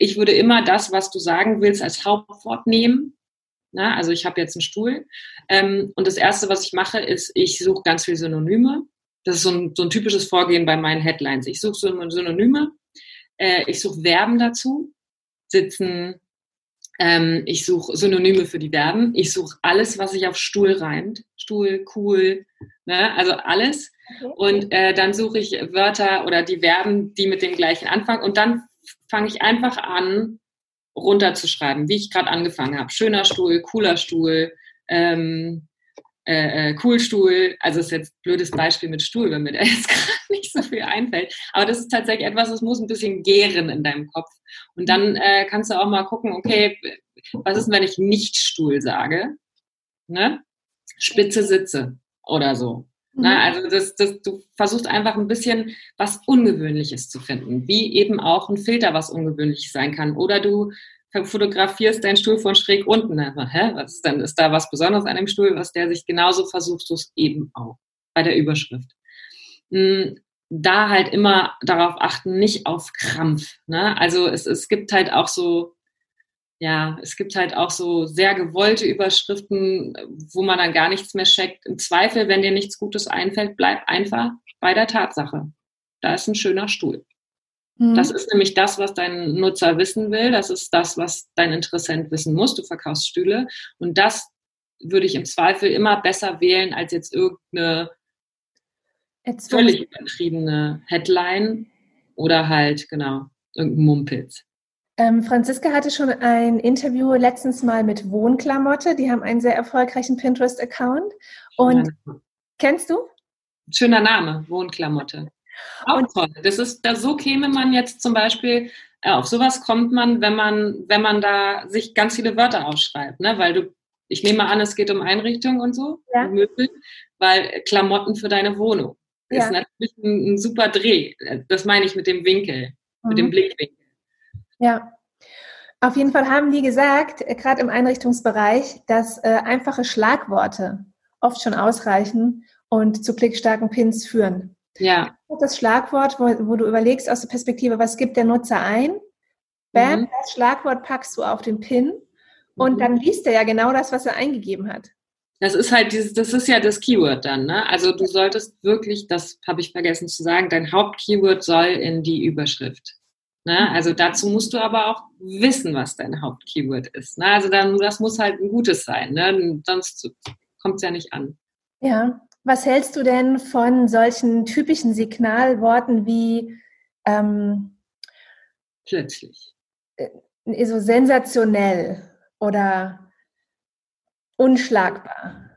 S2: ich würde immer das, was du sagen willst, als Hauptwort nehmen. Na, also ich habe jetzt einen Stuhl. Ähm, und das Erste, was ich mache, ist, ich suche ganz viele Synonyme. Das ist so ein, so ein typisches Vorgehen bei meinen Headlines. Ich suche Synonyme, äh, ich suche Verben dazu, sitzen, ähm, ich suche Synonyme für die Verben, ich suche alles, was sich auf Stuhl reimt. Stuhl, cool, ne? also alles. Okay. Und äh, dann suche ich Wörter oder die Verben, die mit dem gleichen anfangen. Und dann fange ich einfach an, runterzuschreiben, wie ich gerade angefangen habe. Schöner Stuhl, cooler Stuhl, ähm, äh, äh, Coolstuhl. Also ist jetzt ein blödes Beispiel mit Stuhl, wenn mir da jetzt gerade nicht so viel einfällt. Aber das ist tatsächlich etwas, das muss ein bisschen gären in deinem Kopf. Und dann äh, kannst du auch mal gucken, okay, was ist, wenn ich nicht Stuhl sage? Ne? Spitze Sitze oder so. Ne? Mhm. Also das, das, du versuchst einfach ein bisschen was Ungewöhnliches zu finden, wie eben auch ein Filter was ungewöhnlich sein kann. Oder du fotografierst deinen Stuhl von schräg unten. Also, hä, was ist denn? Ist da was Besonderes an dem Stuhl, was der sich genauso versuchst du es eben auch bei der Überschrift. Hm, da halt immer darauf achten, nicht auf Krampf. Ne? Also es, es gibt halt auch so ja, es gibt halt auch so sehr gewollte Überschriften, wo man dann gar nichts mehr checkt. Im Zweifel, wenn dir nichts Gutes einfällt, bleib einfach bei der Tatsache. Da ist ein schöner Stuhl. Mhm. Das ist nämlich das, was dein Nutzer wissen will. Das ist das, was dein Interessent wissen muss. Du verkaufst Stühle. Und das würde ich im Zweifel immer besser wählen als jetzt irgendeine völlig übertriebene Headline oder halt, genau, irgendein Mumpitz.
S1: Ähm, Franziska hatte schon ein Interview letztens mal mit Wohnklamotte. Die haben einen sehr erfolgreichen Pinterest-Account. Und ja. kennst du?
S2: Schöner Name, Wohnklamotte. Auch und, toll. Das ist, da so käme man jetzt zum Beispiel, äh, auf sowas kommt man, wenn man, wenn man da sich ganz viele Wörter aufschreibt, ne? Weil du, ich nehme an, es geht um Einrichtung und so, ja. Möbel, weil Klamotten für deine Wohnung ja. ist natürlich ein, ein, super Dreh. Das meine ich mit dem Winkel, mhm. mit dem mhm. Blickwinkel.
S1: Ja. Auf jeden Fall haben die gesagt, äh, gerade im Einrichtungsbereich, dass äh, einfache Schlagworte oft schon ausreichen und zu klickstarken Pins führen.
S2: Ja.
S1: Das Schlagwort, wo, wo, du überlegst aus der Perspektive, was gibt der Nutzer ein? Bam, mhm. das Schlagwort packst du auf den Pin und mhm. dann liest er ja genau das, was er eingegeben hat.
S2: Das ist halt dieses, das ist ja das Keyword dann, ne? Also du solltest wirklich, das habe ich vergessen zu sagen, dein Hauptkeyword soll in die Überschrift. Ne? Mhm. Also dazu musst du aber auch wissen, was dein Hauptkeyword ist. Ne? Also dann, das muss halt ein gutes sein, ne? sonst kommt es ja nicht an.
S1: Ja, was hältst du denn von solchen typischen Signalworten wie ähm,
S2: plötzlich?
S1: Äh, so sensationell oder unschlagbar?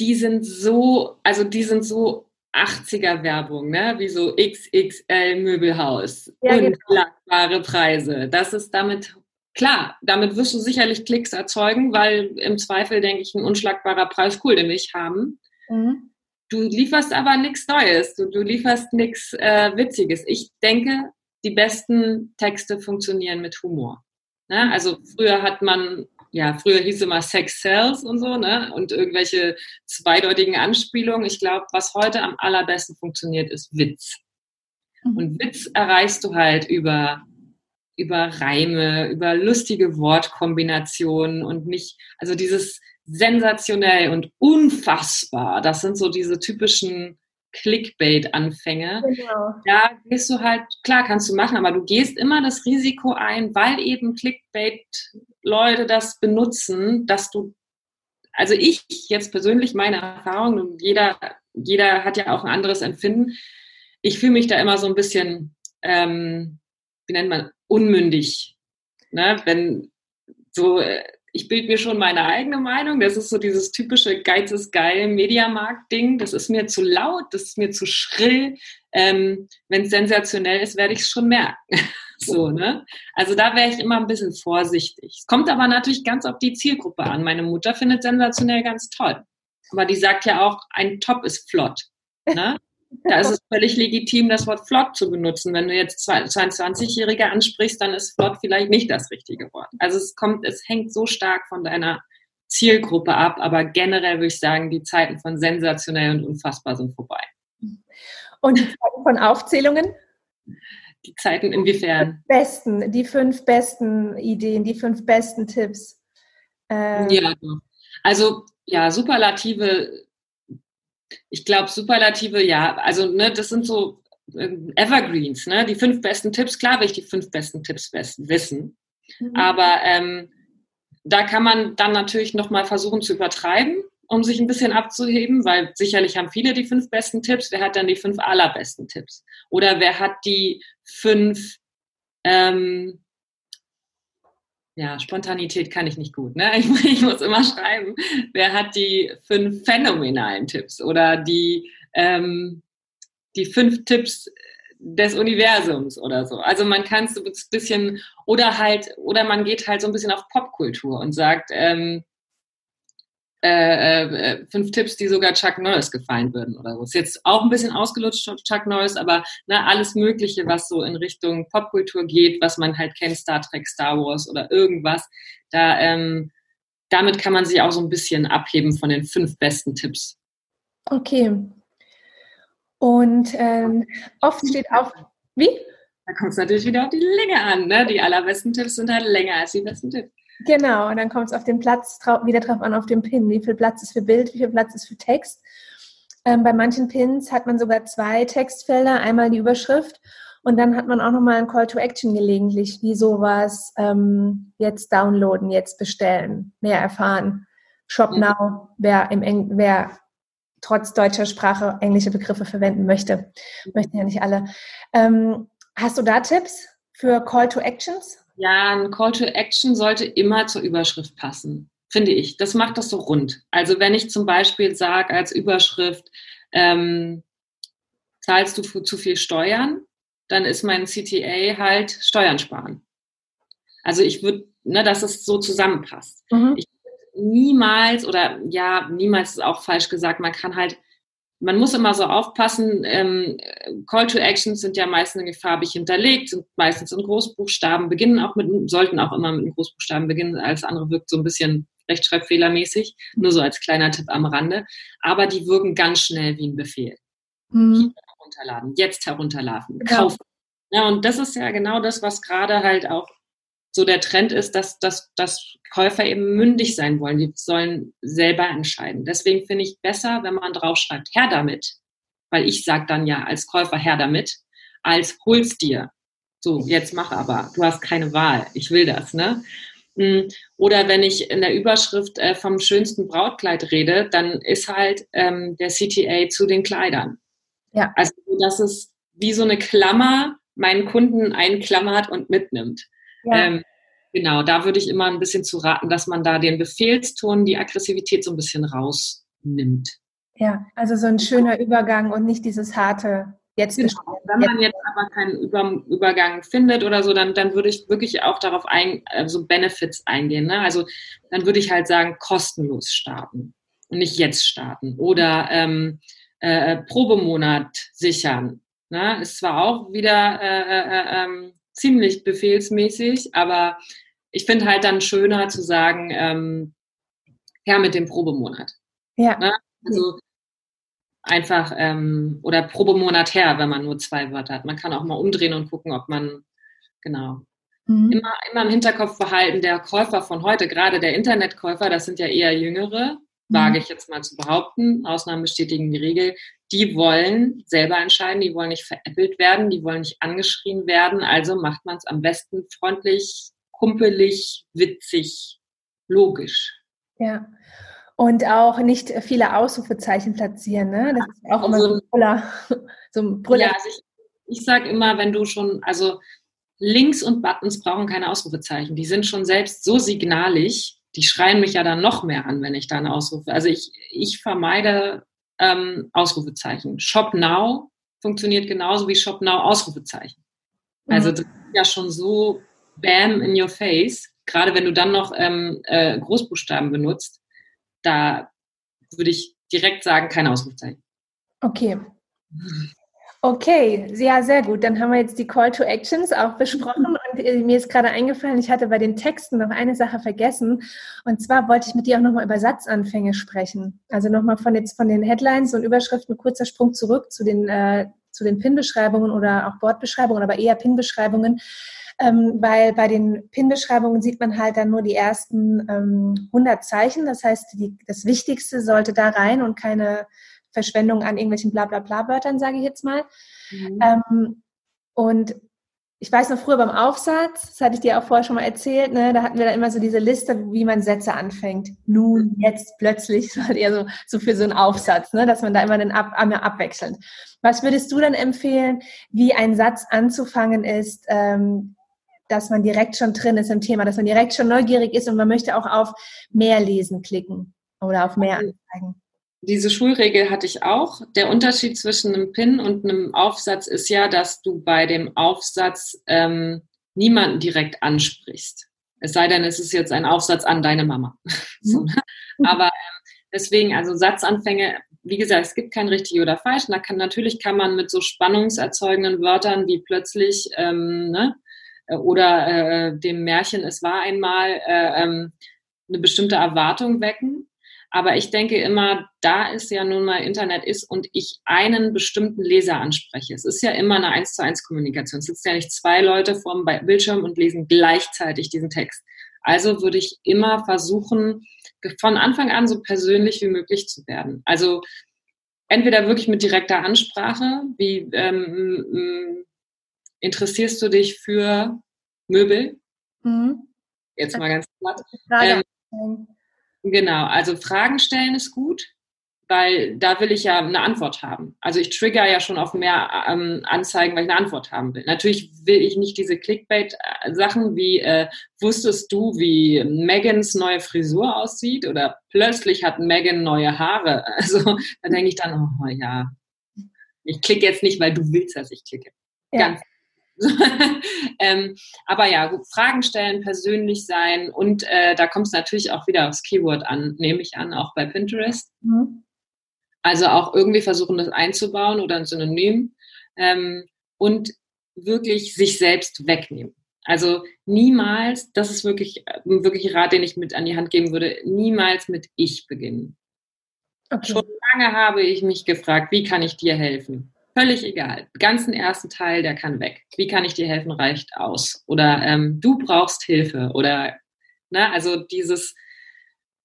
S2: Die sind so, also die sind so 80er Werbung, ne? wie so XXL Möbelhaus, ja, unschlagbare genau. Preise. Das ist damit Klar, damit wirst du sicherlich Klicks erzeugen, weil im Zweifel denke ich, ein unschlagbarer Preis, cool, den ich haben. Mhm. Du lieferst aber nichts Neues, du, du lieferst nichts äh, Witziges. Ich denke, die besten Texte funktionieren mit Humor. Ne? Also früher hat man, ja, früher hieß es immer Sex Sells und so, ne? Und irgendwelche zweideutigen Anspielungen. Ich glaube, was heute am allerbesten funktioniert, ist Witz. Mhm. Und Witz erreichst du halt über über Reime, über lustige Wortkombinationen und nicht, also dieses sensationell und unfassbar. Das sind so diese typischen Clickbait-Anfänge. Genau. Da gehst du halt, klar kannst du machen, aber du gehst immer das Risiko ein, weil eben Clickbait-Leute das benutzen, dass du, also ich jetzt persönlich meine Erfahrung und jeder, jeder hat ja auch ein anderes Empfinden. Ich fühle mich da immer so ein bisschen, ähm, wie nennt man, unmündig. Ne? Wenn so, äh, ich bilde mir schon meine eigene Meinung. Das ist so dieses typische Geiz ist geil Mediamarkt-Ding. Das ist mir zu laut, das ist mir zu schrill. Ähm, Wenn es sensationell ist, werde ich es schon merken. so, ne? Also da wäre ich immer ein bisschen vorsichtig. Es kommt aber natürlich ganz auf die Zielgruppe an. Meine Mutter findet sensationell ganz toll. Aber die sagt ja auch, ein Top ist flott. Ne? Da ist es völlig legitim, das Wort flott zu benutzen. Wenn du jetzt 22-Jährige ansprichst, dann ist flott vielleicht nicht das richtige Wort. Also es kommt, es hängt so stark von deiner Zielgruppe ab, aber generell würde ich sagen, die Zeiten von sensationell und unfassbar sind vorbei.
S1: Und die Zeiten von Aufzählungen?
S2: Die Zeiten inwiefern?
S1: Die besten, die fünf besten Ideen, die fünf besten Tipps.
S2: Ähm. Ja, also ja, Superlative ich glaube, Superlative, ja, also ne, das sind so ähm, Evergreens, ne? Die fünf besten Tipps, klar will ich die fünf besten Tipps wissen. Mhm. Aber ähm, da kann man dann natürlich nochmal versuchen zu übertreiben, um sich ein bisschen abzuheben, weil sicherlich haben viele die fünf besten Tipps. Wer hat dann die fünf allerbesten Tipps? Oder wer hat die fünf ähm, ja, Spontanität kann ich nicht gut. Ne? Ich, ich, muss immer schreiben, wer hat die fünf phänomenalen Tipps oder die, ähm, die fünf Tipps des Universums oder so. Also man kann es so ein bisschen, oder halt, oder man geht halt so ein bisschen auf Popkultur und sagt, ähm, äh, äh, fünf Tipps, die sogar Chuck Norris gefallen würden oder so. Ist jetzt auch ein bisschen ausgelutscht, Chuck Norris, aber ne, alles Mögliche, was so in Richtung Popkultur geht, was man halt kennt, Star Trek, Star Wars oder irgendwas, da, ähm, damit kann man sich auch so ein bisschen abheben von den fünf besten Tipps.
S1: Okay. Und ähm, oft steht auf, wie?
S2: Da kommt es natürlich wieder auf die Länge an. Ne? Die allerbesten Tipps sind halt länger als die besten Tipps.
S1: Genau, und dann kommt es auf den Platz wieder drauf an, auf dem Pin. Wie viel Platz ist für Bild, wie viel Platz ist für Text. Ähm, bei manchen Pins hat man sogar zwei Textfelder, einmal die Überschrift und dann hat man auch nochmal ein Call to Action gelegentlich, wie sowas, ähm, jetzt downloaden, jetzt bestellen, mehr erfahren. Shop mhm. Now, wer, im Eng wer trotz deutscher Sprache englische Begriffe verwenden möchte. Möchten ja nicht alle. Ähm, hast du da Tipps für Call to Actions?
S2: Ja, ein Call to Action sollte immer zur Überschrift passen, finde ich. Das macht das so rund. Also wenn ich zum Beispiel sage als Überschrift, ähm, zahlst du zu viel Steuern, dann ist mein CTA halt Steuern sparen. Also ich würde, ne, dass es so zusammenpasst. Mhm. Ich niemals oder ja, niemals ist auch falsch gesagt, man kann halt, man muss immer so aufpassen, ähm, Call to Actions sind ja meistens farbig hinterlegt, sind meistens in Großbuchstaben, beginnen auch mit, sollten auch immer mit Großbuchstaben beginnen, alles andere wirkt so ein bisschen rechtschreibfehlermäßig, nur so als kleiner Tipp am Rande, aber die wirken ganz schnell wie ein Befehl. Mhm. Herunterladen, jetzt herunterladen, kaufen. Ja. ja, und das ist ja genau das, was gerade halt auch so der Trend ist, dass, dass, dass Käufer eben mündig sein wollen. Die sollen selber entscheiden. Deswegen finde ich besser, wenn man draufschreibt, her damit. Weil ich sage dann ja als Käufer her damit, als hol's dir. So, jetzt mach aber. Du hast keine Wahl. Ich will das, ne? Hm, oder wenn ich in der Überschrift äh, vom schönsten Brautkleid rede, dann ist halt ähm, der CTA zu den Kleidern. Ja. Also, dass es wie so eine Klammer meinen Kunden einklammert und mitnimmt. Ja. Ähm, genau, da würde ich immer ein bisschen zu raten, dass man da den Befehlston, die Aggressivität so ein bisschen rausnimmt.
S1: Ja, also so ein schöner Übergang und nicht dieses harte Jetzt
S2: genau. Wenn man jetzt aber keinen Über Übergang findet oder so, dann, dann würde ich wirklich auch darauf ein, also Benefits eingehen. Ne? Also dann würde ich halt sagen, kostenlos starten und nicht jetzt starten. Oder ähm, äh, Probemonat sichern. Ne? Ist zwar auch wieder äh, äh, äh ähm, ziemlich befehlsmäßig, aber ich finde halt dann schöner zu sagen, ähm, her mit dem Probemonat. Ja. Ne? Also einfach ähm, oder Probemonat her, wenn man nur zwei Wörter hat. Man kann auch mal umdrehen und gucken, ob man genau. Mhm. Immer, immer im Hinterkopf behalten, der Käufer von heute, gerade der Internetkäufer, das sind ja eher Jüngere. Wage ich jetzt mal zu behaupten, Ausnahmen bestätigen die Regel, die wollen selber entscheiden, die wollen nicht veräppelt werden, die wollen nicht angeschrien werden, also macht man es am besten freundlich, kumpelig, witzig, logisch.
S1: Ja. Und auch nicht viele Ausrufezeichen platzieren, ne? Das ist auch immer so ein Brüller.
S2: So ein Brüller. Ja, also ich, ich sage immer, wenn du schon, also Links und Buttons brauchen keine Ausrufezeichen. Die sind schon selbst so signalig, die schreien mich ja dann noch mehr an, wenn ich da eine Ausrufe. Also ich, ich vermeide ähm, Ausrufezeichen. Shop Now funktioniert genauso wie Shop Now Ausrufezeichen. Also mhm. das ist ja schon so bam in your face. Gerade wenn du dann noch ähm, äh, Großbuchstaben benutzt, da würde ich direkt sagen, kein Ausrufezeichen.
S1: Okay. Okay, ja, sehr gut. Dann haben wir jetzt die Call to Actions auch besprochen mir ist gerade eingefallen, ich hatte bei den Texten noch eine Sache vergessen und zwar wollte ich mit dir auch nochmal über Satzanfänge sprechen. Also nochmal von jetzt von den Headlines und Überschriften kurzer Sprung zurück zu den äh, zu den Pin-Beschreibungen oder auch Bordbeschreibungen, aber eher Pin-Beschreibungen, ähm, weil bei den Pin-Beschreibungen sieht man halt dann nur die ersten ähm, 100 Zeichen. Das heißt, die, das Wichtigste sollte da rein und keine Verschwendung an irgendwelchen Blablabla-Wörtern, sage ich jetzt mal. Mhm. Ähm, und ich weiß noch früher beim Aufsatz, das hatte ich dir auch vorher schon mal erzählt, ne, da hatten wir da immer so diese Liste, wie man Sätze anfängt. Nun, jetzt, plötzlich, so halt eher so, so für so einen Aufsatz, ne, dass man da immer den ab, einmal abwechselnd. Was würdest du dann empfehlen, wie ein Satz anzufangen ist, ähm, dass man direkt schon drin ist im Thema, dass man direkt schon neugierig ist und man möchte auch auf mehr lesen klicken oder auf mehr anzeigen?
S2: Diese Schulregel hatte ich auch. Der Unterschied zwischen einem Pin und einem Aufsatz ist ja, dass du bei dem Aufsatz ähm, niemanden direkt ansprichst. Es sei denn, es ist jetzt ein Aufsatz an deine Mama. so, ne? Mhm. Aber ähm, deswegen, also Satzanfänge, wie gesagt, es gibt kein richtig oder falsch. Da kann, natürlich kann man mit so spannungserzeugenden Wörtern wie plötzlich ähm, ne, oder äh, dem Märchen Es war einmal äh, ähm, eine bestimmte Erwartung wecken. Aber ich denke immer, da es ja nun mal Internet ist und ich einen bestimmten Leser anspreche. Es ist ja immer eine eins zu eins Kommunikation. Es sitzen ja nicht zwei Leute vorm Bildschirm und lesen gleichzeitig diesen Text. Also würde ich immer versuchen, von Anfang an so persönlich wie möglich zu werden. Also entweder wirklich mit direkter Ansprache, wie ähm, interessierst du dich für Möbel? Mhm. Jetzt mal ganz platt. Ähm, Genau, also Fragen stellen ist gut, weil da will ich ja eine Antwort haben. Also ich trigger ja schon auf mehr ähm, Anzeigen, weil ich eine Antwort haben will. Natürlich will ich nicht diese Clickbait-Sachen wie äh, wusstest du, wie Megans neue Frisur aussieht oder plötzlich hat Megan neue Haare. Also da denke ich dann, oh ja, ich klicke jetzt nicht, weil du willst, dass ich klicke. Ja. Ganz ähm, aber ja, gut, Fragen stellen, persönlich sein und äh, da kommt es natürlich auch wieder aufs Keyword an, nehme ich an, auch bei Pinterest. Mhm. Also auch irgendwie versuchen, das einzubauen oder ein Synonym ähm, und wirklich sich selbst wegnehmen. Also niemals, das ist wirklich, wirklich ein Rat, den ich mit an die Hand geben würde, niemals mit ich beginnen. Okay. Schon lange habe ich mich gefragt, wie kann ich dir helfen? Völlig egal. Den ganzen ersten Teil, der kann weg. Wie kann ich dir helfen, reicht aus. Oder ähm, du brauchst Hilfe. Oder, ne, also dieses,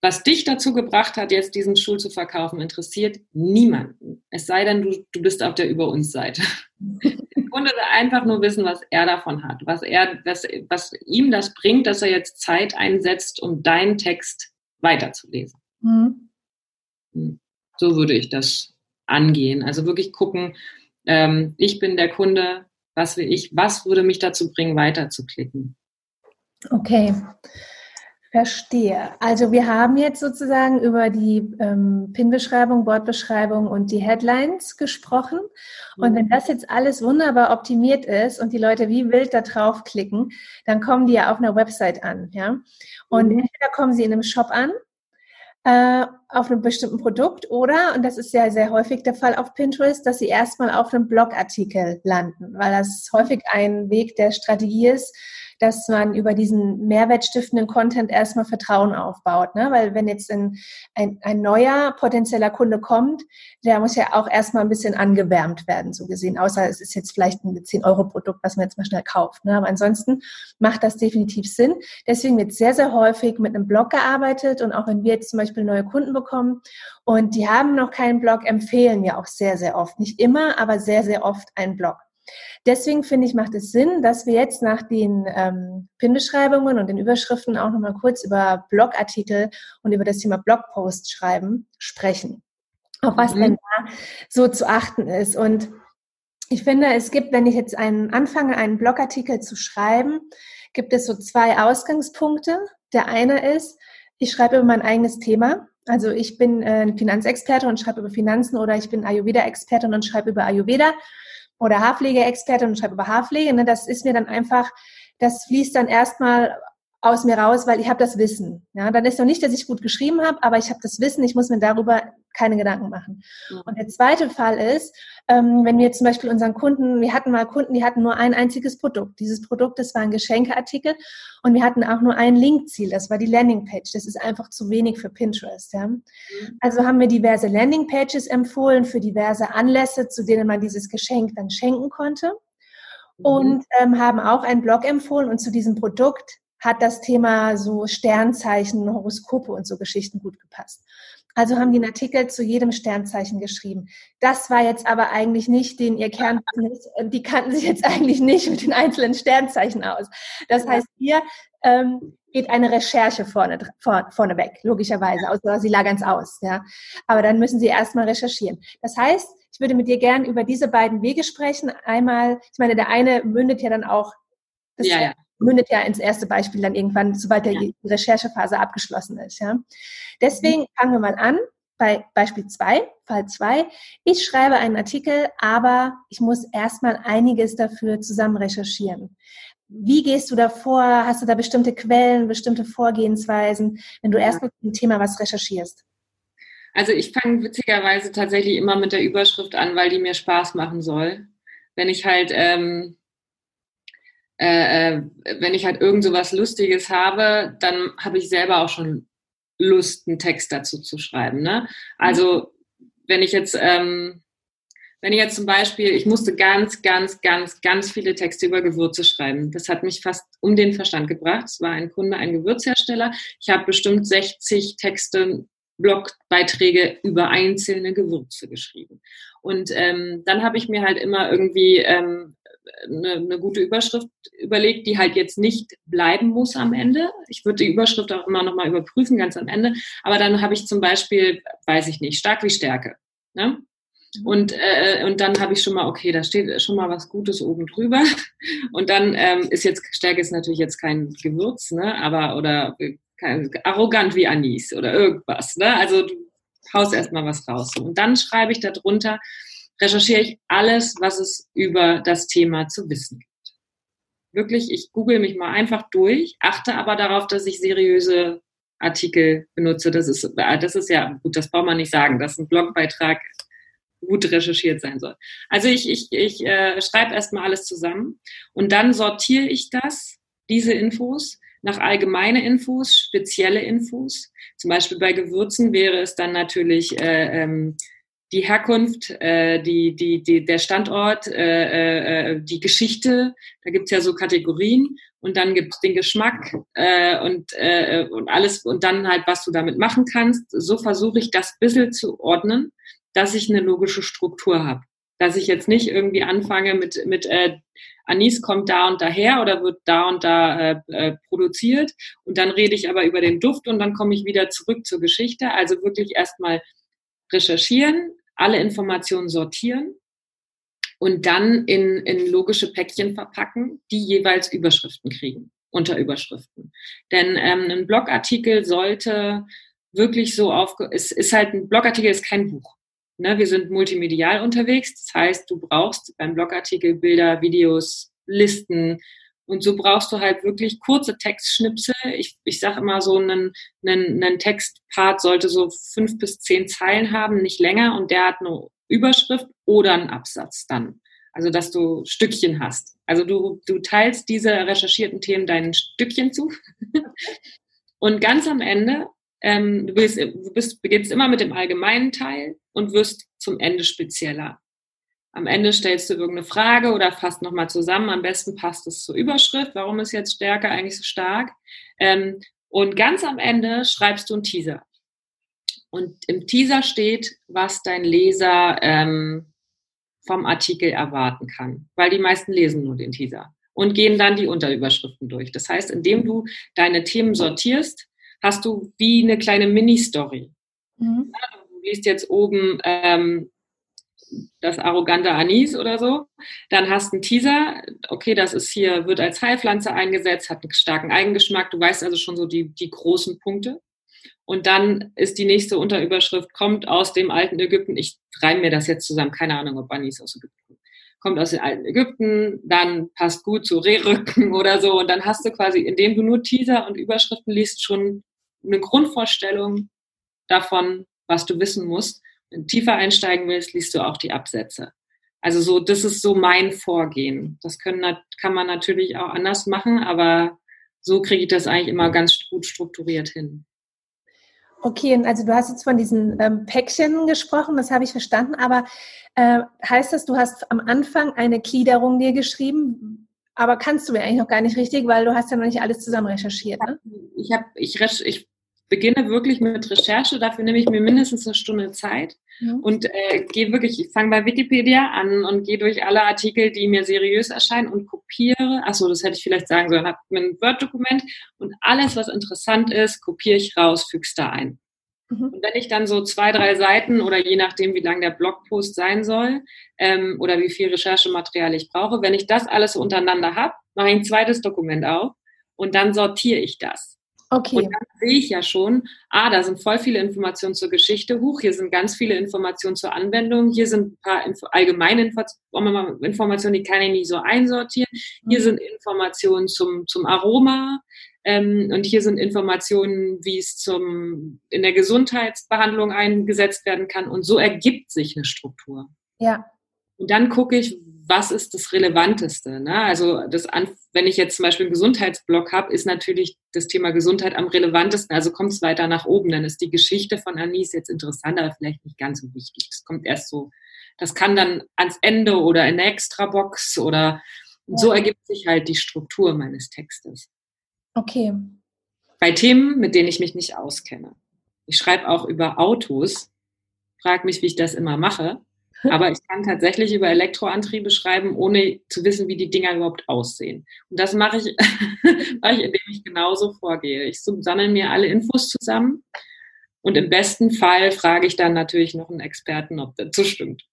S2: was dich dazu gebracht hat, jetzt diesen Stuhl zu verkaufen, interessiert niemanden. Es sei denn, du, du bist auf der Über uns Seite. Kunde will einfach nur wissen, was er davon hat, was er, was, was ihm das bringt, dass er jetzt Zeit einsetzt, um deinen Text weiterzulesen. Mhm. Hm. So würde ich das angehen. Also wirklich gucken, ähm, ich bin der Kunde, was will ich, was würde mich dazu bringen, weiter zu klicken.
S1: Okay. Verstehe. Also wir haben jetzt sozusagen über die ähm, PIN-Beschreibung, Bordbeschreibung und die Headlines gesprochen. Und wenn mhm. das jetzt alles wunderbar optimiert ist und die Leute wie wild da draufklicken, dann kommen die ja auf einer Website an. Ja? Und mhm. entweder kommen sie in einem Shop an äh, auf einem bestimmten Produkt oder, und das ist ja sehr häufig der Fall auf Pinterest, dass sie erstmal auf einem Blogartikel landen, weil das häufig ein Weg der Strategie ist, dass man über diesen mehrwertstiftenden Content erstmal Vertrauen aufbaut. Ne? Weil wenn jetzt ein, ein, ein neuer potenzieller Kunde kommt, der muss ja auch erstmal ein bisschen angewärmt werden, so gesehen. Außer es ist jetzt vielleicht ein 10-Euro-Produkt, was man jetzt mal schnell kauft. Ne? Aber ansonsten macht das definitiv Sinn. Deswegen wird sehr, sehr häufig mit einem Blog gearbeitet. Und auch wenn wir jetzt zum Beispiel neue Kunden bekommen und die haben noch keinen Blog, empfehlen wir auch sehr, sehr oft. Nicht immer, aber sehr, sehr oft einen Blog. Deswegen finde ich, macht es Sinn, dass wir jetzt nach den ähm, PIN-Beschreibungen und den Überschriften auch nochmal kurz über Blogartikel und über das Thema Blogpost schreiben, sprechen. Auf was mhm. denn da so zu achten ist. Und ich finde, es gibt, wenn ich jetzt einen, anfange, einen Blogartikel zu schreiben, gibt es so zwei Ausgangspunkte. Der eine ist, ich schreibe über mein eigenes Thema. Also ich bin äh, Finanzexperte und schreibe über Finanzen oder ich bin Ayurveda-Expertin und schreibe über Ayurveda oder Haarpflegeexpertin und schreibe über Haarpflege. Ne? Das ist mir dann einfach, das fließt dann erstmal aus mir raus, weil ich habe das Wissen. Ja, dann ist noch nicht, dass ich gut geschrieben habe, aber ich habe das Wissen, ich muss mir darüber keine Gedanken machen. Mhm. Und der zweite Fall ist, ähm, wenn wir zum Beispiel unseren Kunden, wir hatten mal Kunden, die hatten nur ein einziges Produkt. Dieses Produkt, das war ein Geschenkeartikel und wir hatten auch nur ein Linkziel, das war die Landingpage. Das ist einfach zu wenig für Pinterest. Ja? Mhm. Also haben wir diverse Landingpages empfohlen für diverse Anlässe, zu denen man dieses Geschenk dann schenken konnte. Mhm. Und ähm, haben auch einen Blog empfohlen und zu diesem Produkt hat das Thema so Sternzeichen, Horoskope und so Geschichten gut gepasst. Also haben die einen Artikel zu jedem Sternzeichen geschrieben. Das war jetzt aber eigentlich nicht den ihr Kern, die kannten sich jetzt eigentlich nicht mit den einzelnen Sternzeichen aus. Das heißt, hier ähm, geht eine Recherche vorne, vor, vorne weg, logischerweise, außer sie lagern es aus. Ja. Aber dann müssen sie erstmal recherchieren. Das heißt, ich würde mit dir gern über diese beiden Wege sprechen. Einmal, ich meine, der eine mündet ja dann auch das ja, ja mündet ja ins erste Beispiel dann irgendwann, sobald ja. die Recherchephase abgeschlossen ist. Ja. Deswegen mhm. fangen wir mal an bei Beispiel 2, Fall 2. Ich schreibe einen Artikel, aber ich muss erstmal einiges dafür zusammen recherchieren. Wie gehst du da vor? Hast du da bestimmte Quellen, bestimmte Vorgehensweisen, wenn du ja. erst mit dem Thema was recherchierst?
S2: Also ich fange witzigerweise tatsächlich immer mit der Überschrift an, weil die mir Spaß machen soll. Wenn ich halt ähm, äh, äh, wenn ich halt irgend so was Lustiges habe, dann habe ich selber auch schon Lust, einen Text dazu zu schreiben. Ne? Also wenn ich jetzt, ähm, wenn ich jetzt zum Beispiel, ich musste ganz, ganz, ganz, ganz viele Texte über Gewürze schreiben. Das hat mich fast um den Verstand gebracht. Es war ein Kunde, ein Gewürzhersteller. Ich habe bestimmt 60 Texte, Blogbeiträge über einzelne Gewürze geschrieben. Und ähm, dann habe ich mir halt immer irgendwie ähm, eine, eine gute Überschrift überlegt, die halt jetzt nicht bleiben muss am Ende. Ich würde die Überschrift auch immer nochmal überprüfen, ganz am Ende. Aber dann habe ich zum Beispiel, weiß ich nicht, stark wie Stärke. Ne? Mhm. Und, äh, und dann habe ich schon mal, okay, da steht schon mal was Gutes oben drüber. Und dann ähm, ist jetzt, Stärke ist natürlich jetzt kein Gewürz, ne? aber oder kein, arrogant wie Anis oder irgendwas. Ne? Also du haust erstmal was raus. Und dann schreibe ich darunter, recherchiere ich alles, was es über das Thema zu wissen gibt. Wirklich, ich google mich mal einfach durch, achte aber darauf, dass ich seriöse Artikel benutze. Das ist, das ist ja, gut, das braucht man nicht sagen, dass ein Blogbeitrag gut recherchiert sein soll. Also ich, ich, ich äh, schreibe erstmal alles zusammen und dann sortiere ich das, diese Infos, nach allgemeine Infos, spezielle Infos. Zum Beispiel bei Gewürzen wäre es dann natürlich äh, ähm, die Herkunft, äh, die, die, die, der Standort, äh, äh, die Geschichte. Da gibt's ja so Kategorien und dann gibt's den Geschmack äh, und, äh, und alles und dann halt, was du damit machen kannst. So versuche ich das bisschen zu ordnen, dass ich eine logische Struktur habe. Dass ich jetzt nicht irgendwie anfange mit, mit äh, Anis kommt da und daher oder wird da und da äh, äh, produziert und dann rede ich aber über den Duft und dann komme ich wieder zurück zur Geschichte. Also wirklich erstmal recherchieren, alle Informationen sortieren und dann in, in logische Päckchen verpacken, die jeweils Überschriften kriegen, Unterüberschriften. Denn ähm, ein Blogartikel sollte wirklich so auf, es ist halt ein Blogartikel ist kein Buch. Ne? Wir sind multimedial unterwegs, das heißt, du brauchst beim Blogartikel Bilder, Videos, Listen, und so brauchst du halt wirklich kurze Textschnipsel. Ich, ich sage immer so, einen, einen, einen Textpart sollte so fünf bis zehn Zeilen haben, nicht länger. Und der hat eine Überschrift oder einen Absatz dann. Also, dass du Stückchen hast. Also du, du teilst diese recherchierten Themen deinen Stückchen zu. und ganz am Ende, ähm, du, bist, du bist, beginnst immer mit dem allgemeinen Teil und wirst zum Ende spezieller. Am Ende stellst du irgendeine Frage oder fasst nochmal zusammen. Am besten passt es zur Überschrift. Warum ist jetzt Stärke eigentlich so stark? Ähm, und ganz am Ende schreibst du einen Teaser. Und im Teaser steht, was dein Leser ähm, vom Artikel erwarten kann. Weil die meisten lesen nur den Teaser und gehen dann die Unterüberschriften durch. Das heißt, indem du deine Themen sortierst, hast du wie eine kleine Mini-Story. Mhm. Du liest jetzt oben ähm, das arrogante Anis oder so. Dann hast du einen Teaser, okay, das ist hier, wird als Heilpflanze eingesetzt, hat einen starken Eigengeschmack. Du weißt also schon so die, die großen Punkte. Und dann ist die nächste Unterüberschrift, kommt aus dem alten Ägypten. Ich reime mir das jetzt zusammen, keine Ahnung, ob Anis aus Ägypten kommt. Kommt aus dem alten Ägypten, dann passt gut zu Rehrücken oder so. Und dann hast du quasi, indem du nur Teaser und Überschriften liest, schon eine Grundvorstellung davon, was du wissen musst tiefer einsteigen willst, liest du auch die Absätze. Also so, das ist so mein Vorgehen. Das können, kann man natürlich auch anders machen, aber so kriege ich das eigentlich immer ganz gut strukturiert hin.
S1: Okay, also du hast jetzt von diesen ähm, Päckchen gesprochen, das habe ich verstanden, aber äh, heißt das, du hast am Anfang eine Gliederung dir geschrieben, aber kannst du mir eigentlich noch gar nicht richtig, weil du hast ja noch nicht alles zusammen recherchiert. Ne?
S2: Ich habe, ich, ich beginne wirklich mit Recherche. Dafür nehme ich mir mindestens eine Stunde Zeit ja. und äh, gehe wirklich, ich fange bei Wikipedia an und gehe durch alle Artikel, die mir seriös erscheinen und kopiere. Achso, das hätte ich vielleicht sagen sollen. Habe mir ein Word-Dokument und alles, was interessant ist, kopiere ich raus, füge es da ein. Mhm. Und wenn ich dann so zwei, drei Seiten oder je nachdem, wie lang der Blogpost sein soll ähm, oder wie viel Recherchematerial ich brauche, wenn ich das alles so untereinander habe, mache ich ein zweites Dokument auf und dann sortiere ich das. Okay. Und dann sehe ich ja schon, ah, da sind voll viele Informationen zur Geschichte hoch, hier sind ganz viele Informationen zur Anwendung, hier sind ein paar Info allgemeine Informationen, die kann ich nicht so einsortieren, hier mhm. sind Informationen zum, zum Aroma ähm, und hier sind Informationen, wie es zum, in der Gesundheitsbehandlung eingesetzt werden kann und so ergibt sich eine Struktur.
S1: Ja,
S2: Und dann gucke ich, was ist das Relevanteste. Ne? Also das, wenn ich jetzt zum Beispiel einen Gesundheitsblock habe, ist natürlich das Thema Gesundheit am relevantesten. Also kommt es weiter nach oben. Dann ist die Geschichte von Anis jetzt interessant, aber vielleicht nicht ganz so wichtig. Das kommt erst so. Das kann dann ans Ende oder in eine Extrabox oder ja. so ergibt sich halt die Struktur meines Textes.
S1: Okay.
S2: Bei Themen, mit denen ich mich nicht auskenne. Ich schreibe auch über Autos, frage mich, wie ich das immer mache. Aber ich kann tatsächlich über Elektroantriebe schreiben, ohne zu wissen, wie die Dinger überhaupt aussehen. Und das mache ich, mache ich, indem ich genauso vorgehe. Ich sammle mir alle Infos zusammen und im besten Fall frage ich dann natürlich noch einen Experten, ob das so stimmt.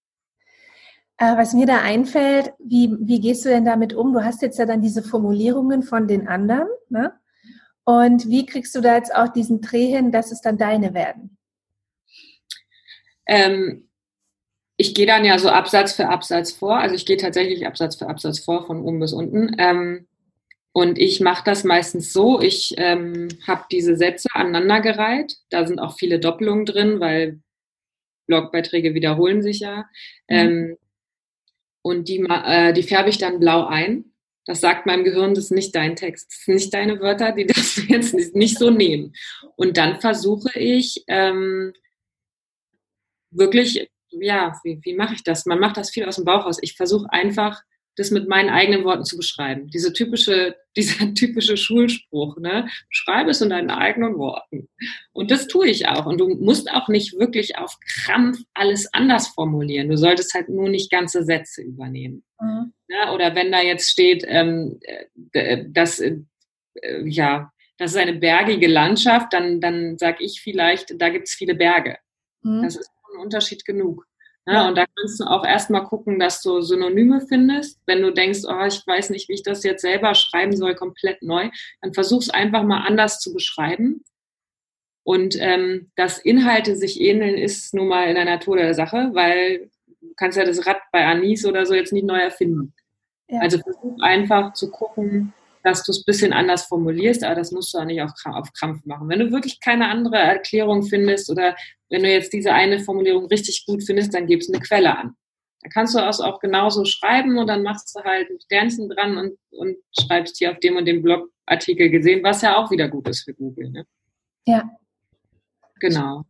S1: Äh, was mir da einfällt, wie, wie gehst du denn damit um? Du hast jetzt ja dann diese Formulierungen von den anderen. Ne? Und wie kriegst du da jetzt auch diesen Dreh hin, dass es dann deine werden?
S2: Ähm, ich gehe dann ja so Absatz für Absatz vor. Also ich gehe tatsächlich Absatz für Absatz vor, von oben bis unten. Ähm, und ich mache das meistens so, ich ähm, habe diese Sätze aneinandergereiht. Da sind auch viele Doppelungen drin, weil Blogbeiträge wiederholen sich ja. Mhm. Ähm, und die, äh, die färbe ich dann blau ein. Das sagt meinem Gehirn, das ist nicht dein Text, das sind nicht deine Wörter, die das jetzt nicht, nicht so nehmen. Und dann versuche ich ähm, wirklich ja, wie, wie mache ich das? Man macht das viel aus dem Bauch aus. Ich versuche einfach, das mit meinen eigenen Worten zu beschreiben. Diese typische, dieser typische Schulspruch, ne? Schreibe es in deinen eigenen Worten. Und das tue ich auch. Und du musst auch nicht wirklich auf Krampf alles anders formulieren. Du solltest halt nur nicht ganze Sätze übernehmen. Mhm. Ja, oder wenn da jetzt steht, ähm, äh, dass, äh, ja, das ist eine bergige Landschaft, dann, dann sage ich vielleicht, da gibt es viele Berge. Mhm. Das ist ein Unterschied genug. Ja, und da kannst du auch erstmal gucken, dass du Synonyme findest. Wenn du denkst, oh, ich weiß nicht, wie ich das jetzt selber schreiben soll, komplett neu, dann versuch's einfach mal anders zu beschreiben. Und ähm, dass Inhalte sich ähneln, ist nun mal in der Natur der Sache, weil du kannst ja das Rad bei Anis oder so jetzt nicht neu erfinden. Ja. Also versuch einfach zu gucken, dass du es ein bisschen anders formulierst, aber das musst du auch nicht auf, auf Krampf machen. Wenn du wirklich keine andere Erklärung findest oder wenn du jetzt diese eine Formulierung richtig gut findest, dann gibst eine Quelle an. Da kannst du es auch genauso schreiben und dann machst du halt ein Sternchen dran und, und schreibst hier auf dem und dem Blogartikel gesehen, was ja auch wieder gut ist für Google. Ne?
S1: Ja.
S2: Genau.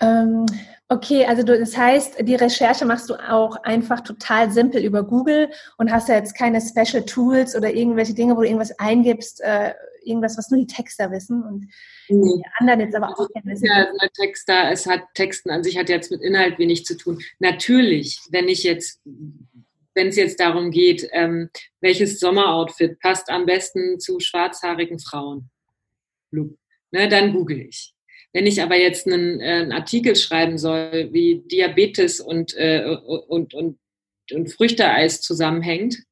S1: Ähm, okay, also du, das heißt, die Recherche machst du auch einfach total simpel über Google und hast ja jetzt keine Special Tools oder irgendwelche Dinge, wo du irgendwas eingibst, äh, irgendwas, was nur die Texter wissen und nee. die anderen jetzt aber auch
S2: kennen. Ja, Texter, es hat Texten an sich hat jetzt mit Inhalt wenig zu tun. Natürlich, wenn ich jetzt wenn es jetzt darum geht, ähm, welches Sommeroutfit passt am besten zu schwarzhaarigen Frauen, ne, dann google ich. Wenn ich aber jetzt einen, äh, einen Artikel schreiben soll, wie Diabetes und, äh, und, und, und Früchteeis zusammenhängt,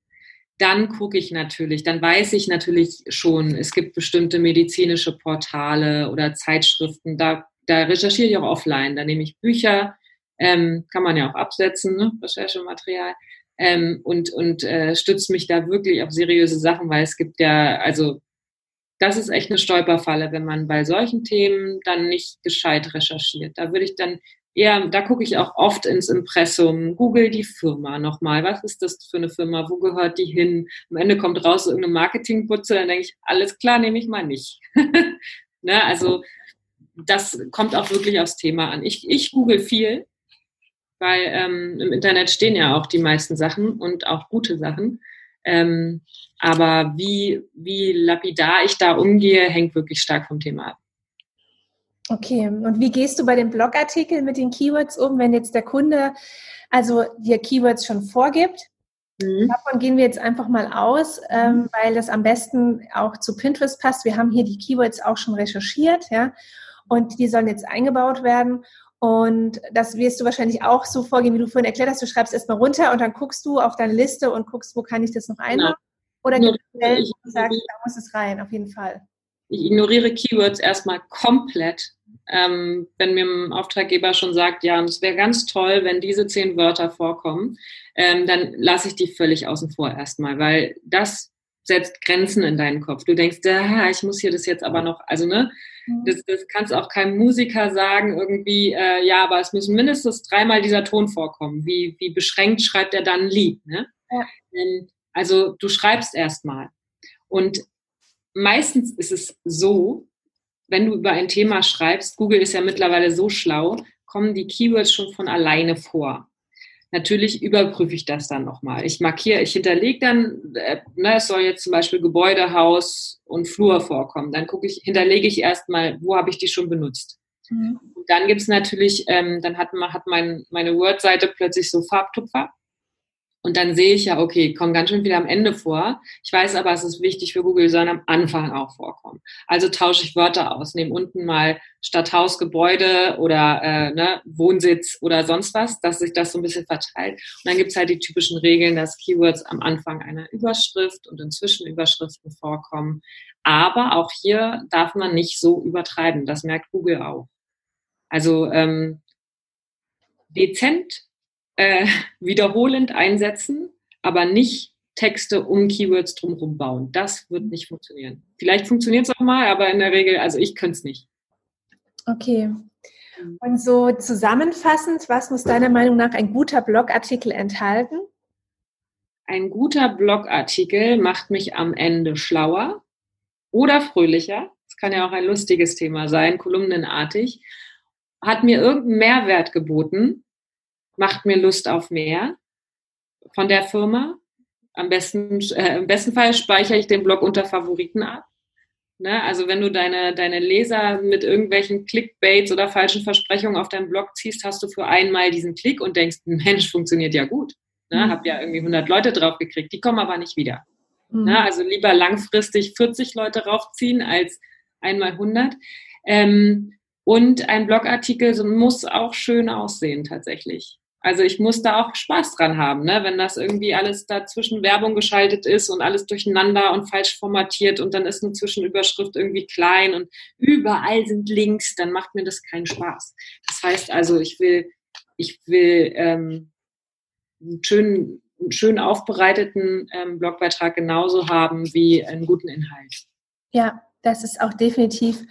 S2: dann gucke ich natürlich, dann weiß ich natürlich schon, es gibt bestimmte medizinische Portale oder Zeitschriften, da, da recherchiere ich auch offline, da nehme ich Bücher, ähm, kann man ja auch absetzen, ne? Recherchematerial, ähm, und, und äh, stütze mich da wirklich auf seriöse Sachen, weil es gibt ja, also das ist echt eine Stolperfalle, wenn man bei solchen Themen dann nicht gescheit recherchiert. Da würde ich dann eher, da gucke ich auch oft ins Impressum, google die Firma nochmal. Was ist das für eine Firma? Wo gehört die hin? Am Ende kommt raus irgendeine Marketingputze, dann denke ich, alles klar, nehme ich mal nicht. ne? Also das kommt auch wirklich aufs Thema an. Ich, ich google viel, weil ähm, im Internet stehen ja auch die meisten Sachen und auch gute Sachen. Ähm, aber wie, wie lapidar ich da umgehe, hängt wirklich stark vom Thema ab.
S1: Okay, und wie gehst du bei den Blogartikeln mit den Keywords um, wenn jetzt der Kunde also dir Keywords schon vorgibt? Mhm. Davon gehen wir jetzt einfach mal aus, ähm, mhm. weil das am besten auch zu Pinterest passt. Wir haben hier die Keywords auch schon recherchiert, ja, und die sollen jetzt eingebaut werden. Und das wirst du wahrscheinlich auch so vorgehen, wie du vorhin erklärt hast. Du schreibst erstmal runter und dann guckst du auf deine Liste und guckst, wo kann ich das noch einbauen. Genau. Oder gibt es sagst, da muss es rein, auf jeden Fall.
S2: Ich ignoriere Keywords erstmal komplett. Ähm, wenn mir ein Auftraggeber schon sagt, ja, und es wäre ganz toll, wenn diese zehn Wörter vorkommen, ähm, dann lasse ich die völlig außen vor erstmal, weil das setzt Grenzen in deinen Kopf. Du denkst, ah, ich muss hier das jetzt aber noch, also ne. Das, das kannst auch keinem Musiker sagen, irgendwie, äh, ja, aber es müssen mindestens dreimal dieser Ton vorkommen. Wie, wie beschränkt schreibt er dann ein Lied? Ne? Ja. Also du schreibst erstmal. Und meistens ist es so, wenn du über ein Thema schreibst, Google ist ja mittlerweile so schlau, kommen die Keywords schon von alleine vor. Natürlich überprüfe ich das dann nochmal. Ich markiere, ich hinterlege dann, äh, ne, es soll jetzt zum Beispiel Gebäude, Haus und Flur vorkommen. Dann gucke ich, hinterlege ich erstmal, wo habe ich die schon benutzt. Mhm. Und dann gibt es natürlich, ähm, dann hat, hat mein, meine Word-Seite plötzlich so Farbtupfer. Und dann sehe ich ja, okay, kommen ganz schön wieder am Ende vor. Ich weiß aber, es ist wichtig für Google, sollen am Anfang auch vorkommen. Also tausche ich Wörter aus, nehme unten mal Stadthaus, Gebäude oder äh, ne, Wohnsitz oder sonst was, dass sich das so ein bisschen verteilt. Und dann gibt es halt die typischen Regeln, dass Keywords am Anfang einer Überschrift und in Zwischenüberschriften vorkommen. Aber auch hier darf man nicht so übertreiben. Das merkt Google auch. Also ähm, dezent äh, wiederholend einsetzen, aber nicht Texte um Keywords drumherum bauen. Das wird nicht funktionieren. Vielleicht funktioniert es auch mal, aber in der Regel, also ich könnte es nicht.
S1: Okay. Und so zusammenfassend, was muss deiner Meinung nach ein guter Blogartikel enthalten?
S2: Ein guter Blogartikel macht mich am Ende schlauer oder fröhlicher. Es kann ja auch ein lustiges Thema sein, kolumnenartig. Hat mir irgendeinen Mehrwert geboten, macht mir Lust auf mehr von der Firma. Am besten, äh, im besten Fall speichere ich den Blog unter Favoriten ab. Ne? Also wenn du deine, deine Leser mit irgendwelchen Clickbaits oder falschen Versprechungen auf deinen Blog ziehst, hast du für einmal diesen Klick und denkst, Mensch, funktioniert ja gut. Ne? Mhm. Hab ja irgendwie 100 Leute drauf gekriegt, die kommen aber nicht wieder. Mhm. Ne? Also lieber langfristig 40 Leute raufziehen als einmal 100. Ähm, und ein Blogartikel muss auch schön aussehen tatsächlich. Also ich muss da auch Spaß dran haben, ne? wenn das irgendwie alles dazwischen Werbung geschaltet ist und alles durcheinander und falsch formatiert und dann ist eine Zwischenüberschrift irgendwie klein und überall sind Links, dann macht mir das keinen Spaß. Das heißt also, ich will, ich will ähm, einen schönen, einen schön aufbereiteten ähm, Blogbeitrag genauso haben wie einen guten Inhalt.
S1: Ja, das ist auch definitiv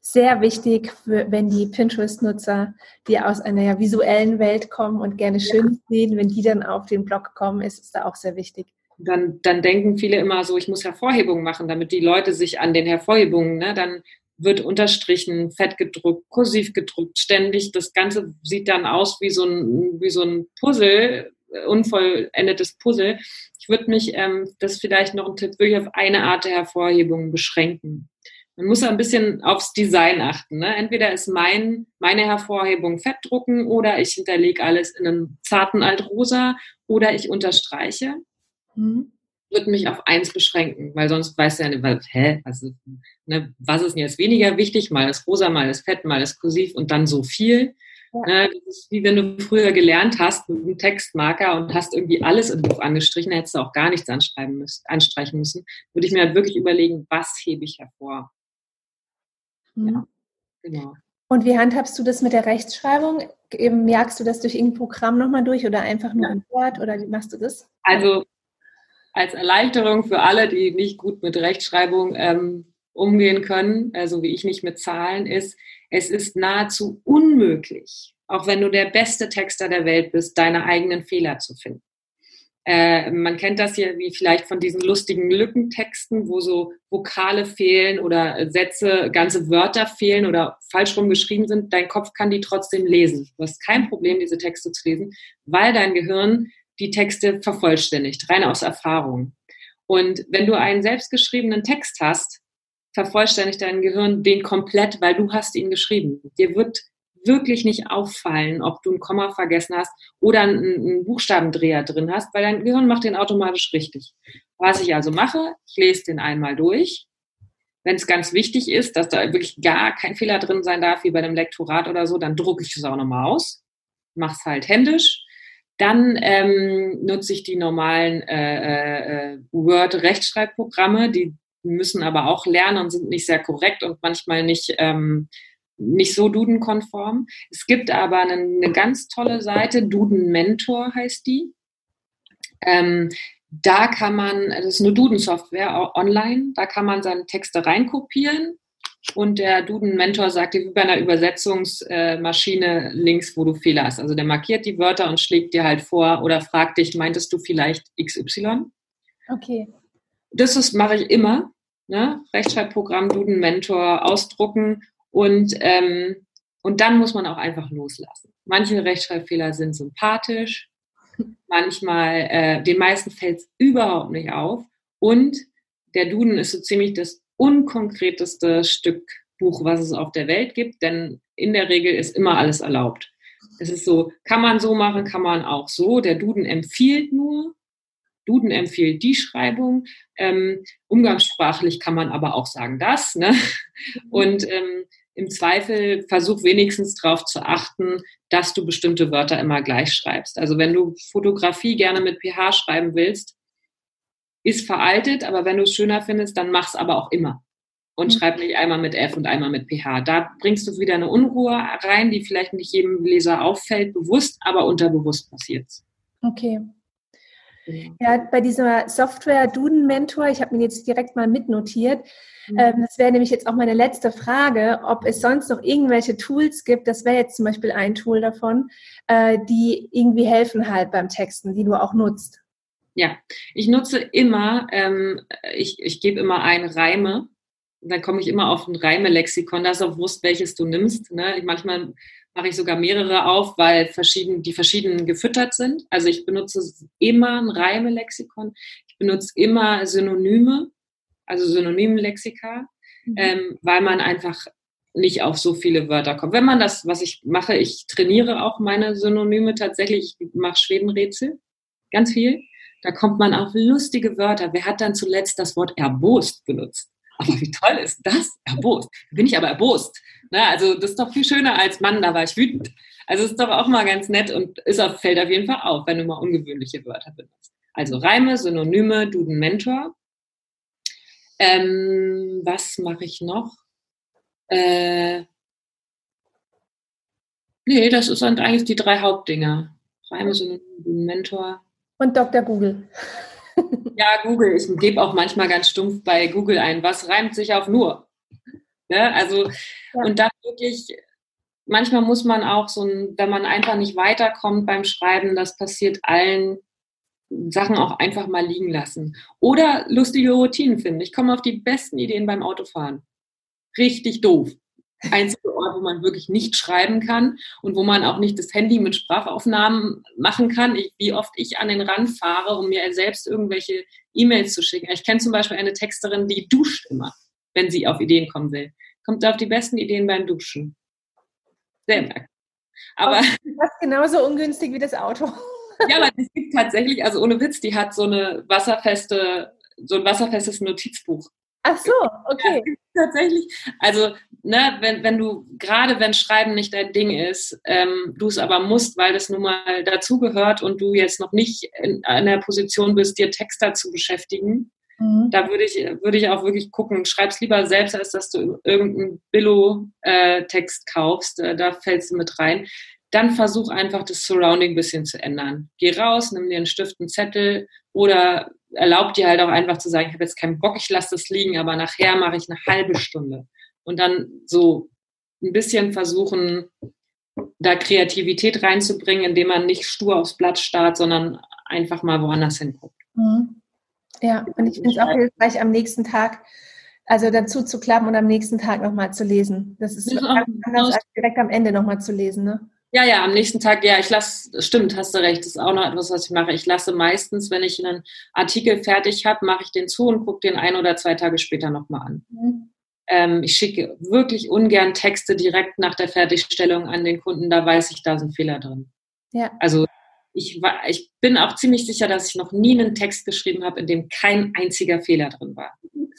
S1: sehr wichtig, für, wenn die Pinterest-Nutzer, die aus einer ja, visuellen Welt kommen und gerne schön sehen, wenn die dann auf den Blog kommen, ist es da auch sehr wichtig.
S2: Dann, dann denken viele immer so, ich muss Hervorhebungen machen, damit die Leute sich an den Hervorhebungen, ne, dann wird unterstrichen, fett gedruckt, kursiv gedruckt, ständig. Das Ganze sieht dann aus wie so ein, wie so ein Puzzle, unvollendetes Puzzle. Ich würde mich, ähm, das ist vielleicht noch ein Tipp, wirklich auf eine Art der Hervorhebung beschränken. Man muss ein bisschen aufs Design achten. Ne? Entweder ist mein, meine Hervorhebung Fettdrucken oder ich hinterlege alles in einem zarten Altrosa oder ich unterstreiche. Mhm. Würde mich auf eins beschränken, weil sonst weißt du ja nicht, hä, also, ne, was ist denn jetzt weniger wichtig? Mal das Rosa, mal das Fett, mal das Kursiv und dann so viel. Ja. Ne, das ist wie wenn du früher gelernt hast mit einem Textmarker und hast irgendwie alles im Buch angestrichen, hättest du auch gar nichts anschreiben müssen, anstreichen müssen. Würde ich mir halt wirklich überlegen, was hebe ich hervor?
S1: Mhm. Ja, genau. Und wie handhabst du das mit der Rechtschreibung? Eben, merkst du das durch irgendein Programm nochmal durch oder einfach nur ja. ein Wort oder wie machst du das?
S2: Also als Erleichterung für alle, die nicht gut mit Rechtschreibung ähm, umgehen können, also wie ich nicht mit Zahlen, ist, es ist nahezu unmöglich, auch wenn du der beste Texter der Welt bist, deine eigenen Fehler zu finden. Äh, man kennt das hier wie vielleicht von diesen lustigen Lückentexten, wo so Vokale fehlen oder Sätze, ganze Wörter fehlen oder falsch rum geschrieben sind. Dein Kopf kann die trotzdem lesen. Du hast kein Problem, diese Texte zu lesen, weil dein Gehirn die Texte vervollständigt, rein aus Erfahrung. Und wenn du einen selbstgeschriebenen Text hast, vervollständigt dein Gehirn den komplett, weil du hast ihn geschrieben. Dir wird wirklich nicht auffallen, ob du ein Komma vergessen hast oder einen, einen Buchstabendreher drin hast, weil dein Gehirn macht den automatisch richtig. Was ich also mache, ich lese den einmal durch. Wenn es ganz wichtig ist, dass da wirklich gar kein Fehler drin sein darf, wie bei einem Lektorat oder so, dann drucke ich es auch nochmal aus, mache es halt händisch. Dann ähm, nutze ich die normalen äh, äh, Word-Rechtschreibprogramme, die müssen aber auch lernen und sind nicht sehr korrekt und manchmal nicht ähm, nicht so dudenkonform. Es gibt aber eine, eine ganz tolle Seite, Duden Mentor heißt die. Ähm, da kann man, das ist eine Duden-Software online, da kann man seine Texte reinkopieren, und der Duden-Mentor sagt dir wie bei einer Übersetzungsmaschine links, wo du Fehler hast. Also der markiert die Wörter und schlägt dir halt vor oder fragt dich, meintest du vielleicht XY?
S1: Okay.
S2: Das ist, mache ich immer. Ne? Rechtschreibprogramm, Duden-Mentor ausdrucken und, ähm, und dann muss man auch einfach loslassen. Manche Rechtschreibfehler sind sympathisch, manchmal, äh, den meisten fällt es überhaupt nicht auf und der Duden ist so ziemlich das unkonkreteste Stück Buch, was es auf der Welt gibt, denn in der Regel ist immer alles erlaubt. Es ist so, kann man so machen, kann man auch so. Der Duden empfiehlt nur, Duden empfiehlt die Schreibung. Ähm, umgangssprachlich kann man aber auch sagen das. Ne? Mhm. Und ähm, im Zweifel versuch wenigstens darauf zu achten, dass du bestimmte Wörter immer gleich schreibst. Also wenn du Fotografie gerne mit PH schreiben willst, ist veraltet, aber wenn du es schöner findest, dann mach's aber auch immer. Und mhm. schreib nicht einmal mit F und einmal mit PH. Da bringst du wieder eine Unruhe rein, die vielleicht nicht jedem Leser auffällt, bewusst, aber unterbewusst passiert.
S1: Okay. Ja, bei dieser Software Duden Mentor, ich habe mir jetzt direkt mal mitnotiert. Mhm. Ähm, das wäre nämlich jetzt auch meine letzte Frage, ob es sonst noch irgendwelche Tools gibt. Das wäre jetzt zum Beispiel ein Tool davon, äh, die irgendwie helfen halt beim Texten, die du auch nutzt.
S2: Ja, ich nutze immer, ähm, ich, ich gebe immer ein Reime. Dann komme ich immer auf ein Reime-Lexikon. Da ist auch bewusst, welches du nimmst. Ne? Manchmal mache ich sogar mehrere auf, weil verschieden, die verschiedenen gefüttert sind. Also ich benutze immer ein Reime-Lexikon. Ich benutze immer Synonyme, also Synonymlexika, mhm. ähm, weil man einfach nicht auf so viele Wörter kommt. Wenn man das, was ich mache, ich trainiere auch meine Synonyme tatsächlich. Ich mache Schwedenrätsel, ganz viel. Da kommt man auf lustige Wörter. Wer hat dann zuletzt das Wort erbost benutzt? Aber wie toll ist das? Erbost. Bin ich aber erbost. Na, also das ist doch viel schöner als Mann, da war ich wütend. Also ist doch auch mal ganz nett und ist auf, fällt auf jeden Fall auf, wenn du mal ungewöhnliche Wörter benutzt. Also Reime, Synonyme, Duden Mentor. Ähm, was mache ich noch? Äh, nee, das sind eigentlich die drei Hauptdinger. Reime, Synonyme, Duden Mentor.
S1: Und Dr. Google.
S2: Ja, Google. Ich gebe auch manchmal ganz stumpf bei Google ein, was reimt sich auf nur? Ne? Also, ja. und dann wirklich, manchmal muss man auch so ein, wenn man einfach nicht weiterkommt beim Schreiben, das passiert allen, Sachen auch einfach mal liegen lassen. Oder lustige Routinen finden. Ich komme auf die besten Ideen beim Autofahren. Richtig doof einzige Ort, wo man wirklich nicht schreiben kann und wo man auch nicht das Handy mit Sprachaufnahmen machen kann. Ich, wie oft ich an den Rand fahre, um mir selbst irgendwelche E-Mails zu schicken. Ich kenne zum Beispiel eine Texterin, die duscht immer, wenn sie auf Ideen kommen will. Kommt auf die besten Ideen beim Duschen. Sehr merkwürdig.
S1: Aber das ist genauso ungünstig wie das Auto.
S2: ja, aber es gibt tatsächlich, also ohne Witz, die hat so eine wasserfeste, so ein wasserfestes Notizbuch
S1: Ach so, okay.
S2: Tatsächlich. Also, ne, wenn, wenn du, gerade wenn Schreiben nicht dein Ding ist, ähm, du es aber musst, weil das nun mal dazugehört und du jetzt noch nicht in einer Position bist, dir Texter zu beschäftigen, mhm. da würde ich, würde ich auch wirklich gucken, schreib's lieber selbst, als dass du irgendeinen Billo-Text kaufst, äh, da fällst du mit rein. Dann versuch einfach das Surrounding ein bisschen zu ändern. Geh raus, nimm dir einen Stift, einen Zettel oder erlaubt dir halt auch einfach zu sagen, ich habe jetzt keinen Bock, ich lasse das liegen, aber nachher mache ich eine halbe Stunde. Und dann so ein bisschen versuchen, da Kreativität reinzubringen, indem man nicht stur aufs Blatt starrt, sondern einfach mal woanders hinguckt. Mhm.
S1: Ja, und ich finde es auch hilfreich, am nächsten Tag, also dazu zu klappen und am nächsten Tag nochmal zu lesen. Das ist, das ist anders als direkt am Ende nochmal zu lesen, ne?
S2: Ja, ja, am nächsten Tag, ja, ich lasse, stimmt, hast du recht, das ist auch noch etwas, was ich mache. Ich lasse meistens, wenn ich einen Artikel fertig habe, mache ich den zu und gucke den ein oder zwei Tage später nochmal an. Mhm. Ähm, ich schicke wirklich ungern Texte direkt nach der Fertigstellung an den Kunden, da weiß ich, da sind Fehler drin. Ja. Also ich, ich bin auch ziemlich sicher, dass ich noch nie einen Text geschrieben habe, in dem kein einziger Fehler drin war.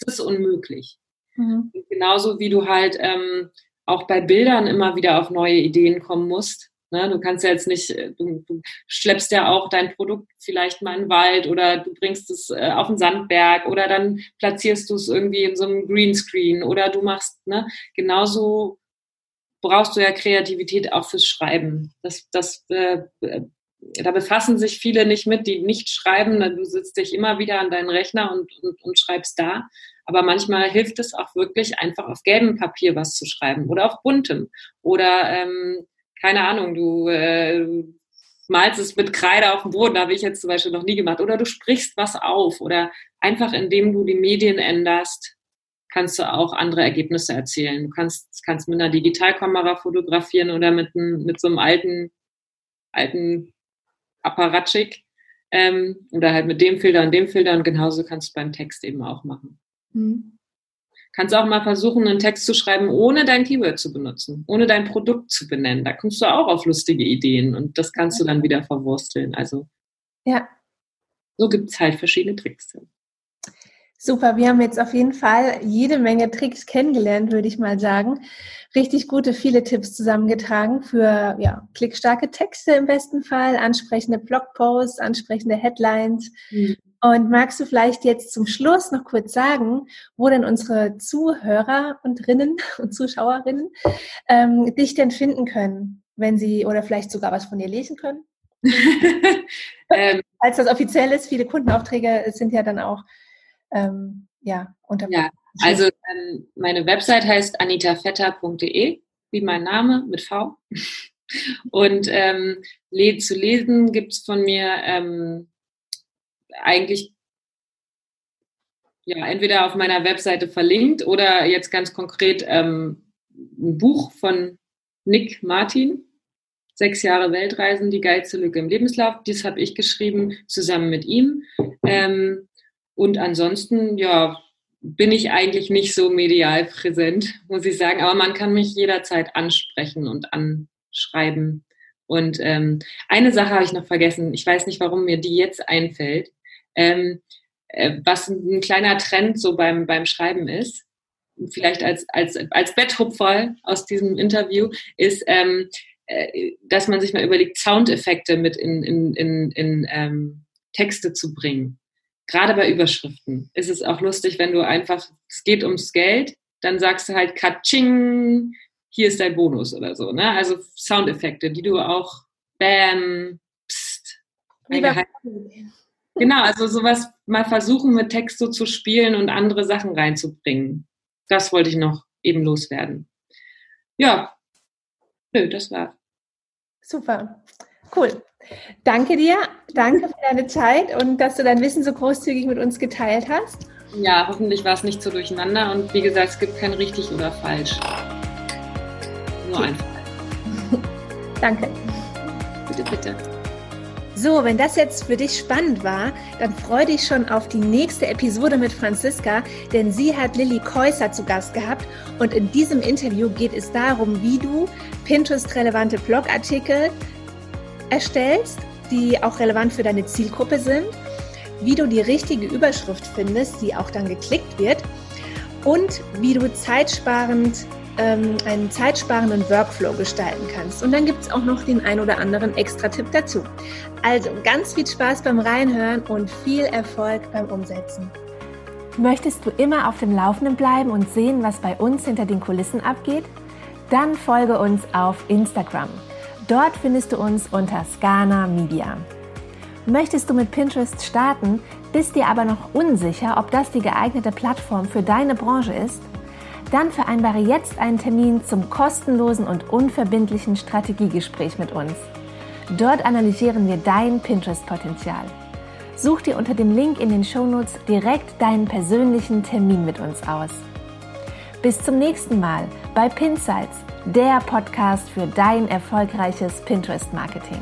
S2: Das ist unmöglich. Mhm. Genauso wie du halt ähm, auch bei Bildern immer wieder auf neue Ideen kommen musst. Ne? Du kannst ja jetzt nicht, äh, du, du, schleppst ja auch dein Produkt vielleicht mal in den Wald oder du bringst es äh, auf den Sandberg oder dann platzierst du es irgendwie in so einem Greenscreen oder du machst, ne, genauso brauchst du ja Kreativität auch fürs Schreiben. Das, das äh, da befassen sich viele nicht mit, die nicht schreiben. Du sitzt dich immer wieder an deinen Rechner und, und, und schreibst da. Aber manchmal hilft es auch wirklich, einfach auf gelbem Papier was zu schreiben oder auf buntem. Oder, ähm, keine Ahnung, du äh, malst es mit Kreide auf dem Boden, habe ich jetzt zum Beispiel noch nie gemacht. Oder du sprichst was auf. Oder einfach indem du die Medien änderst, kannst du auch andere Ergebnisse erzielen. Du kannst, kannst mit einer Digitalkamera fotografieren oder mit, einem, mit so einem alten, alten Apparatschik ähm, oder halt mit dem Filter und dem Filter und genauso kannst du beim Text eben auch machen. Mhm. Kannst auch mal versuchen, einen Text zu schreiben, ohne dein Keyword zu benutzen, ohne dein Produkt zu benennen. Da kommst du auch auf lustige Ideen und das kannst du dann wieder verwursteln. Also ja. so gibt es halt verschiedene Tricks.
S1: Super, wir haben jetzt auf jeden Fall jede Menge Tricks kennengelernt, würde ich mal sagen. Richtig gute, viele Tipps zusammengetragen für ja, klickstarke Texte im besten Fall, ansprechende Blogposts, ansprechende Headlines. Mhm. Und magst du vielleicht jetzt zum Schluss noch kurz sagen, wo denn unsere Zuhörer und Rinnen und Zuschauerinnen ähm, dich denn finden können, wenn sie oder vielleicht sogar was von dir lesen können? ähm, Als das offiziell ist, viele Kundenaufträge sind ja dann auch ähm, ja,
S2: unter ja, also ähm, meine Website heißt anitafetter.de, wie mein Name mit V. Und ähm, zu lesen gibt es von mir ähm, eigentlich ja entweder auf meiner Webseite verlinkt oder jetzt ganz konkret ähm, ein Buch von Nick Martin, Sechs Jahre Weltreisen, die geilste Lücke im Lebenslauf. Das habe ich geschrieben zusammen mit ihm. Ähm, und ansonsten, ja, bin ich eigentlich nicht so medial präsent, muss ich sagen. Aber man kann mich jederzeit ansprechen und anschreiben. Und ähm, eine Sache habe ich noch vergessen. Ich weiß nicht, warum mir die jetzt einfällt. Ähm, äh, was ein kleiner Trend so beim, beim Schreiben ist, vielleicht als, als, als Betthupferl aus diesem Interview, ist, ähm, äh, dass man sich mal überlegt, Soundeffekte mit in, in, in, in ähm, Texte zu bringen gerade bei Überschriften ist es auch lustig, wenn du einfach, es geht ums Geld, dann sagst du halt Katsching, hier ist dein Bonus oder so. Ne? Also Soundeffekte, die du auch Bam, Psst, Genau, also sowas mal versuchen mit Text so zu spielen und andere Sachen reinzubringen. Das wollte ich noch eben loswerden. Ja, nö, das war.
S1: Super, cool. Danke dir, danke für deine Zeit und dass du dein Wissen so großzügig mit uns geteilt hast.
S2: Ja, hoffentlich war es nicht so durcheinander und wie gesagt, es gibt kein richtig oder falsch. Nur einfach.
S1: danke.
S2: Bitte, bitte.
S1: So, wenn das jetzt für dich spannend war, dann freue dich schon auf die nächste Episode mit Franziska, denn sie hat Lilly Käuser zu Gast gehabt und in diesem Interview geht es darum, wie du Pinterest-relevante Blogartikel erstellst, die auch relevant für deine Zielgruppe sind, wie du die richtige Überschrift findest, die auch dann geklickt wird und wie du zeitsparend ähm, einen zeitsparenden Workflow gestalten kannst. Und dann gibt es auch noch den ein oder anderen Extra-Tipp dazu. Also ganz viel Spaß beim Reinhören und viel Erfolg beim Umsetzen. Möchtest du immer auf dem Laufenden bleiben und sehen, was bei uns hinter den Kulissen abgeht? Dann folge uns auf Instagram. Dort findest du uns unter Scana Media. Möchtest du mit Pinterest starten, bist dir aber noch unsicher, ob das die geeignete Plattform für deine Branche ist? Dann vereinbare jetzt einen Termin zum kostenlosen und unverbindlichen Strategiegespräch mit uns. Dort analysieren wir dein Pinterest-Potenzial. Such dir unter dem Link in den Shownotes direkt deinen persönlichen Termin mit uns aus. Bis zum nächsten Mal bei Pinsights der Podcast für dein erfolgreiches Pinterest-Marketing.